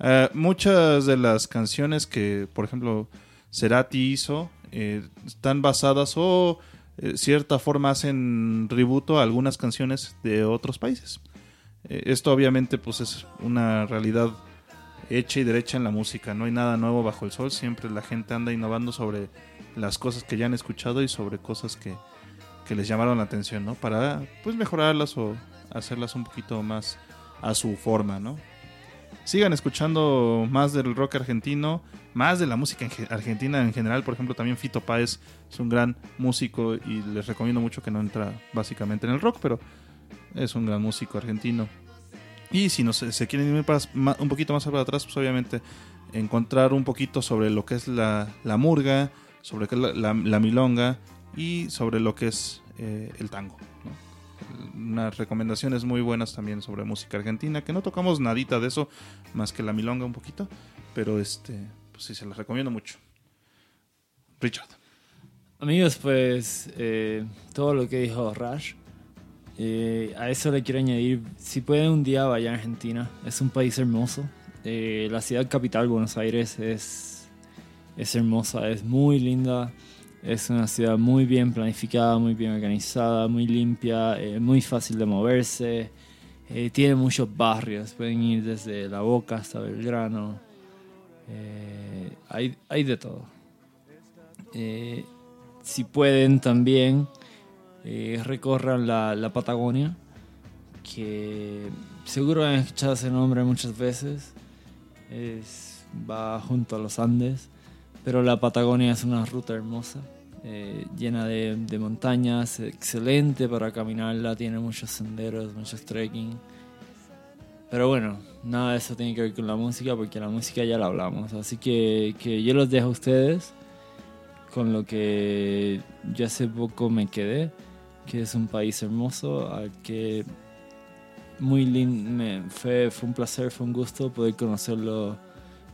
Eh, muchas de las canciones que, por ejemplo, Cerati hizo eh, están basadas o eh, cierta forma hacen tributo a algunas canciones de otros países. Eh, esto obviamente pues es una realidad hecha y derecha en la música. No hay nada nuevo bajo el sol. Siempre la gente anda innovando sobre las cosas que ya han escuchado y sobre cosas que, que les llamaron la atención, ¿no? Para pues mejorarlas o hacerlas un poquito más a su forma, ¿no? Sigan escuchando más del rock argentino, más de la música en ge- argentina en general. Por ejemplo, también Fito Páez es un gran músico y les recomiendo mucho que no entra básicamente en el rock, pero es un gran músico argentino. Y si no se, se quieren ir un poquito más para atrás, pues obviamente encontrar un poquito sobre lo que es la, la murga, sobre la, la- la milonga y sobre lo que es eh, el tango. ¿no? Unas recomendaciones muy buenas también sobre música argentina, que no tocamos nadita de eso, más que la milonga un poquito, pero este, pues sí, se las recomiendo mucho. Richard. Amigos, pues eh, todo lo que dijo Rash, eh, a eso le quiero añadir, si pueden un día vayan a Argentina, es un país hermoso, Eh, la ciudad capital, Buenos Aires, es, es hermosa, es muy linda. Es una ciudad muy bien planificada, muy bien organizada, muy limpia, eh, muy fácil de moverse. Eh, tiene muchos barrios, pueden ir desde La Boca hasta Belgrano. Eh, hay, hay de todo. Eh, si pueden también, eh, recorran la, Patagonia, que seguro han escuchado ese nombre muchas veces. Es, va junto a los Andes, pero la Patagonia es una ruta hermosa, eh, llena de montañas, excelente para caminarla, tiene muchos senderos, muchos trekking. Pero bueno, nada de eso tiene que ver con la música, porque la música ya la hablamos. Así que, que yo los dejo a ustedes con lo que yo hace poco me quedé, que es un país hermoso al que muy lindo, fue, fue un placer, fue un gusto poder conocerlo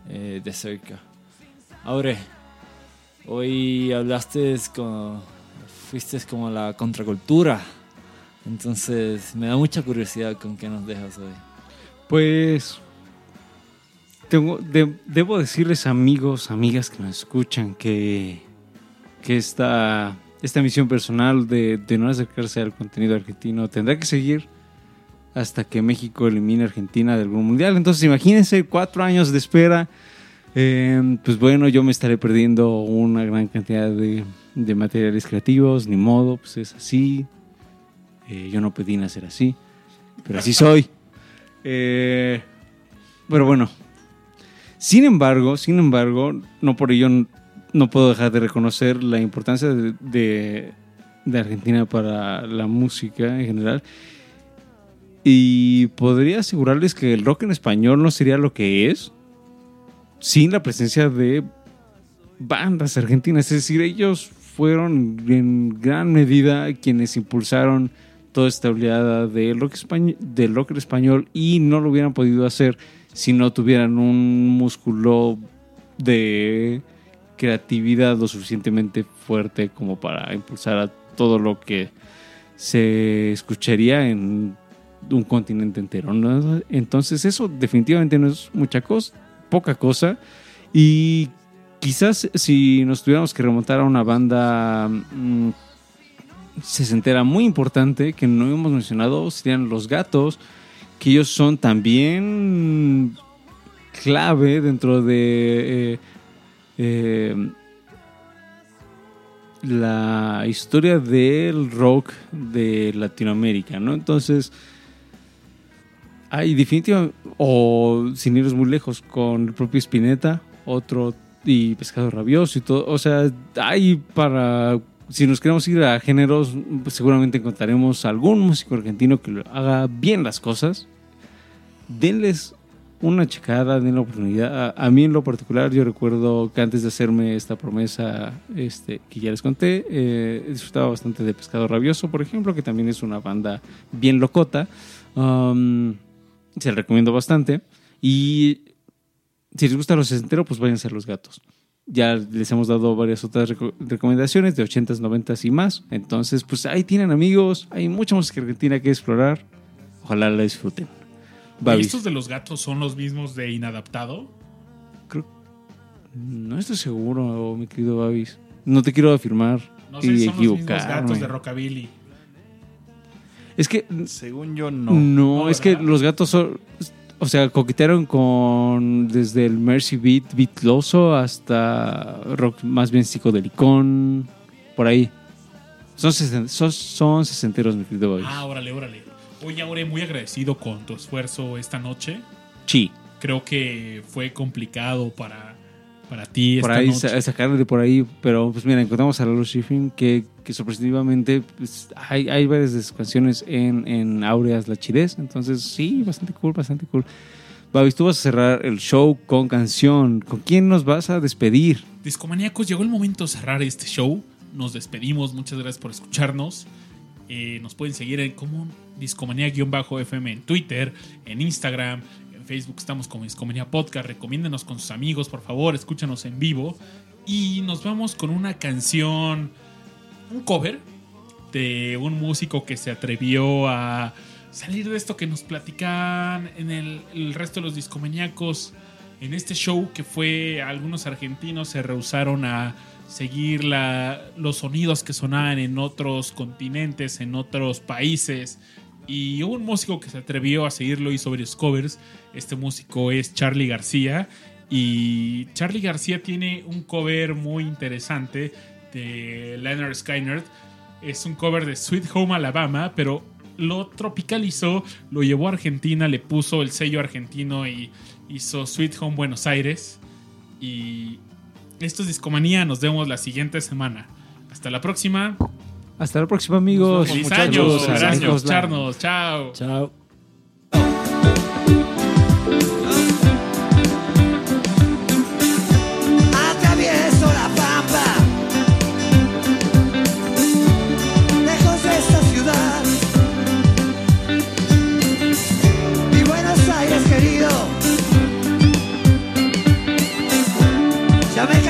eh, de cerca. Ahora, hoy hablaste como, fuiste como la contracultura, entonces me da mucha curiosidad con qué nos dejas hoy. Pues tengo, de- debo decirles amigos, amigas que nos escuchan que, que esta, esta misión personal de, de no acercarse al contenido argentino tendrá que seguir hasta que México elimine a Argentina del Grupo Mundial. Entonces imagínense cuatro años de espera. Eh, pues bueno, yo me estaré perdiendo una gran cantidad de, de materiales creativos, ni modo, pues es así. Eh, yo no pedí nacer así, pero así soy. Eh, pero bueno. Sin embargo, sin embargo, no por ello no puedo dejar de reconocer la importancia de- de Argentina para la música en general. Y podría asegurarles que el rock en español no sería lo que es sin la presencia de bandas argentinas. Es decir, ellos fueron en gran medida quienes impulsaron toda esta oleada del rock, españ- del rock español y no lo hubieran podido hacer si no tuvieran un músculo de creatividad lo suficientemente fuerte como para impulsar a todo lo que se escucharía en un continente entero. Entonces eso definitivamente no es mucha cosa, poca cosa. Y quizás si nos tuviéramos que remontar a una banda mm, sesentera muy importante que no hemos mencionado, serían Los Gatos, que ellos son también clave dentro de eh, eh, la historia del rock de Latinoamérica, ¿no? Entonces, hay definitivamente, o sin irnos muy lejos, con el propio Spinetta, otro, y Pescado Rabioso y todo, o sea, hay para, si nos queremos ir a géneros, pues seguramente encontraremos algún músico argentino que haga bien las cosas. Denles una checada, den la oportunidad. A, a mí en lo particular, yo recuerdo que antes de hacerme esta promesa este, que ya les conté, eh, disfrutaba bastante de Pescado Rabioso, por ejemplo, que también es una banda bien locota. Um, se la recomiendo bastante. Y si les gusta los sesenteros, pues vayan a ser los gatos. Ya les hemos dado varias otras reco- recomendaciones de 80s, 90s y más. Entonces, pues ahí tienen amigos. Hay mucha música argentina que explorar. Ojalá la disfruten. ¿Y Babis. estos de los gatos son los mismos de Inadaptado? No estoy seguro, mi querido Babis. No te quiero afirmar No sé y son los mismos gatos de Rockabilly. Es que Según yo, no. no, No, es que los gatos son, o sea, coquetearon con desde el Mercy Beat beatloso hasta rock más bien psicodelicón, por ahí. Son, sesen- son, son sesenteros, mi querido Babis. Ah, órale, órale. Oye, Aure, muy agradecido con tu esfuerzo esta noche. Sí, Creo que fue complicado para, para ti por esta ahí noche. sa- sacarle de por ahí, pero pues mira, encontramos a Lalo Schifrin que, que sorpresivamente pues, hay, hay varias de sus canciones en, en Aureas La Chidez, entonces sí, bastante cool, bastante cool. Babis, tú vas a cerrar el show con canción. ¿Con quién nos vas a despedir? Discomaníacos, llegó el momento de cerrar este show. Nos despedimos, muchas gracias por escucharnos. Eh, nos pueden seguir en como Discomanía-FM en Twitter, en Instagram, Facebook estamos como Discomanía Podcast. Recomiéndenos con sus amigos, por favor, escúchanos en vivo. Y nos vamos con una canción, un cover de un músico que se atrevió a salir de esto que nos platican en el, resto de los discomaníacos en este show que fue algunos argentinos se rehusaron a seguir los sonidos que sonaban en otros continentes, en otros países. Y hubo un músico que se atrevió a seguirlo, hizo varios covers. Este músico es Charlie García. Y Charlie García tiene un cover muy interesante de Leonard Skinner. Es un cover de Sweet Home Alabama, pero lo tropicalizó, lo llevó a Argentina, le puso el sello argentino y hizo Sweet Home Buenos Aires. Y esto es Discomanía, nos vemos la siguiente semana. Hasta la próxima. Hasta la próxima, amigos. Feliz Muchachos, año, gracias, gracias, Charnos. Chao. Chao. Ya me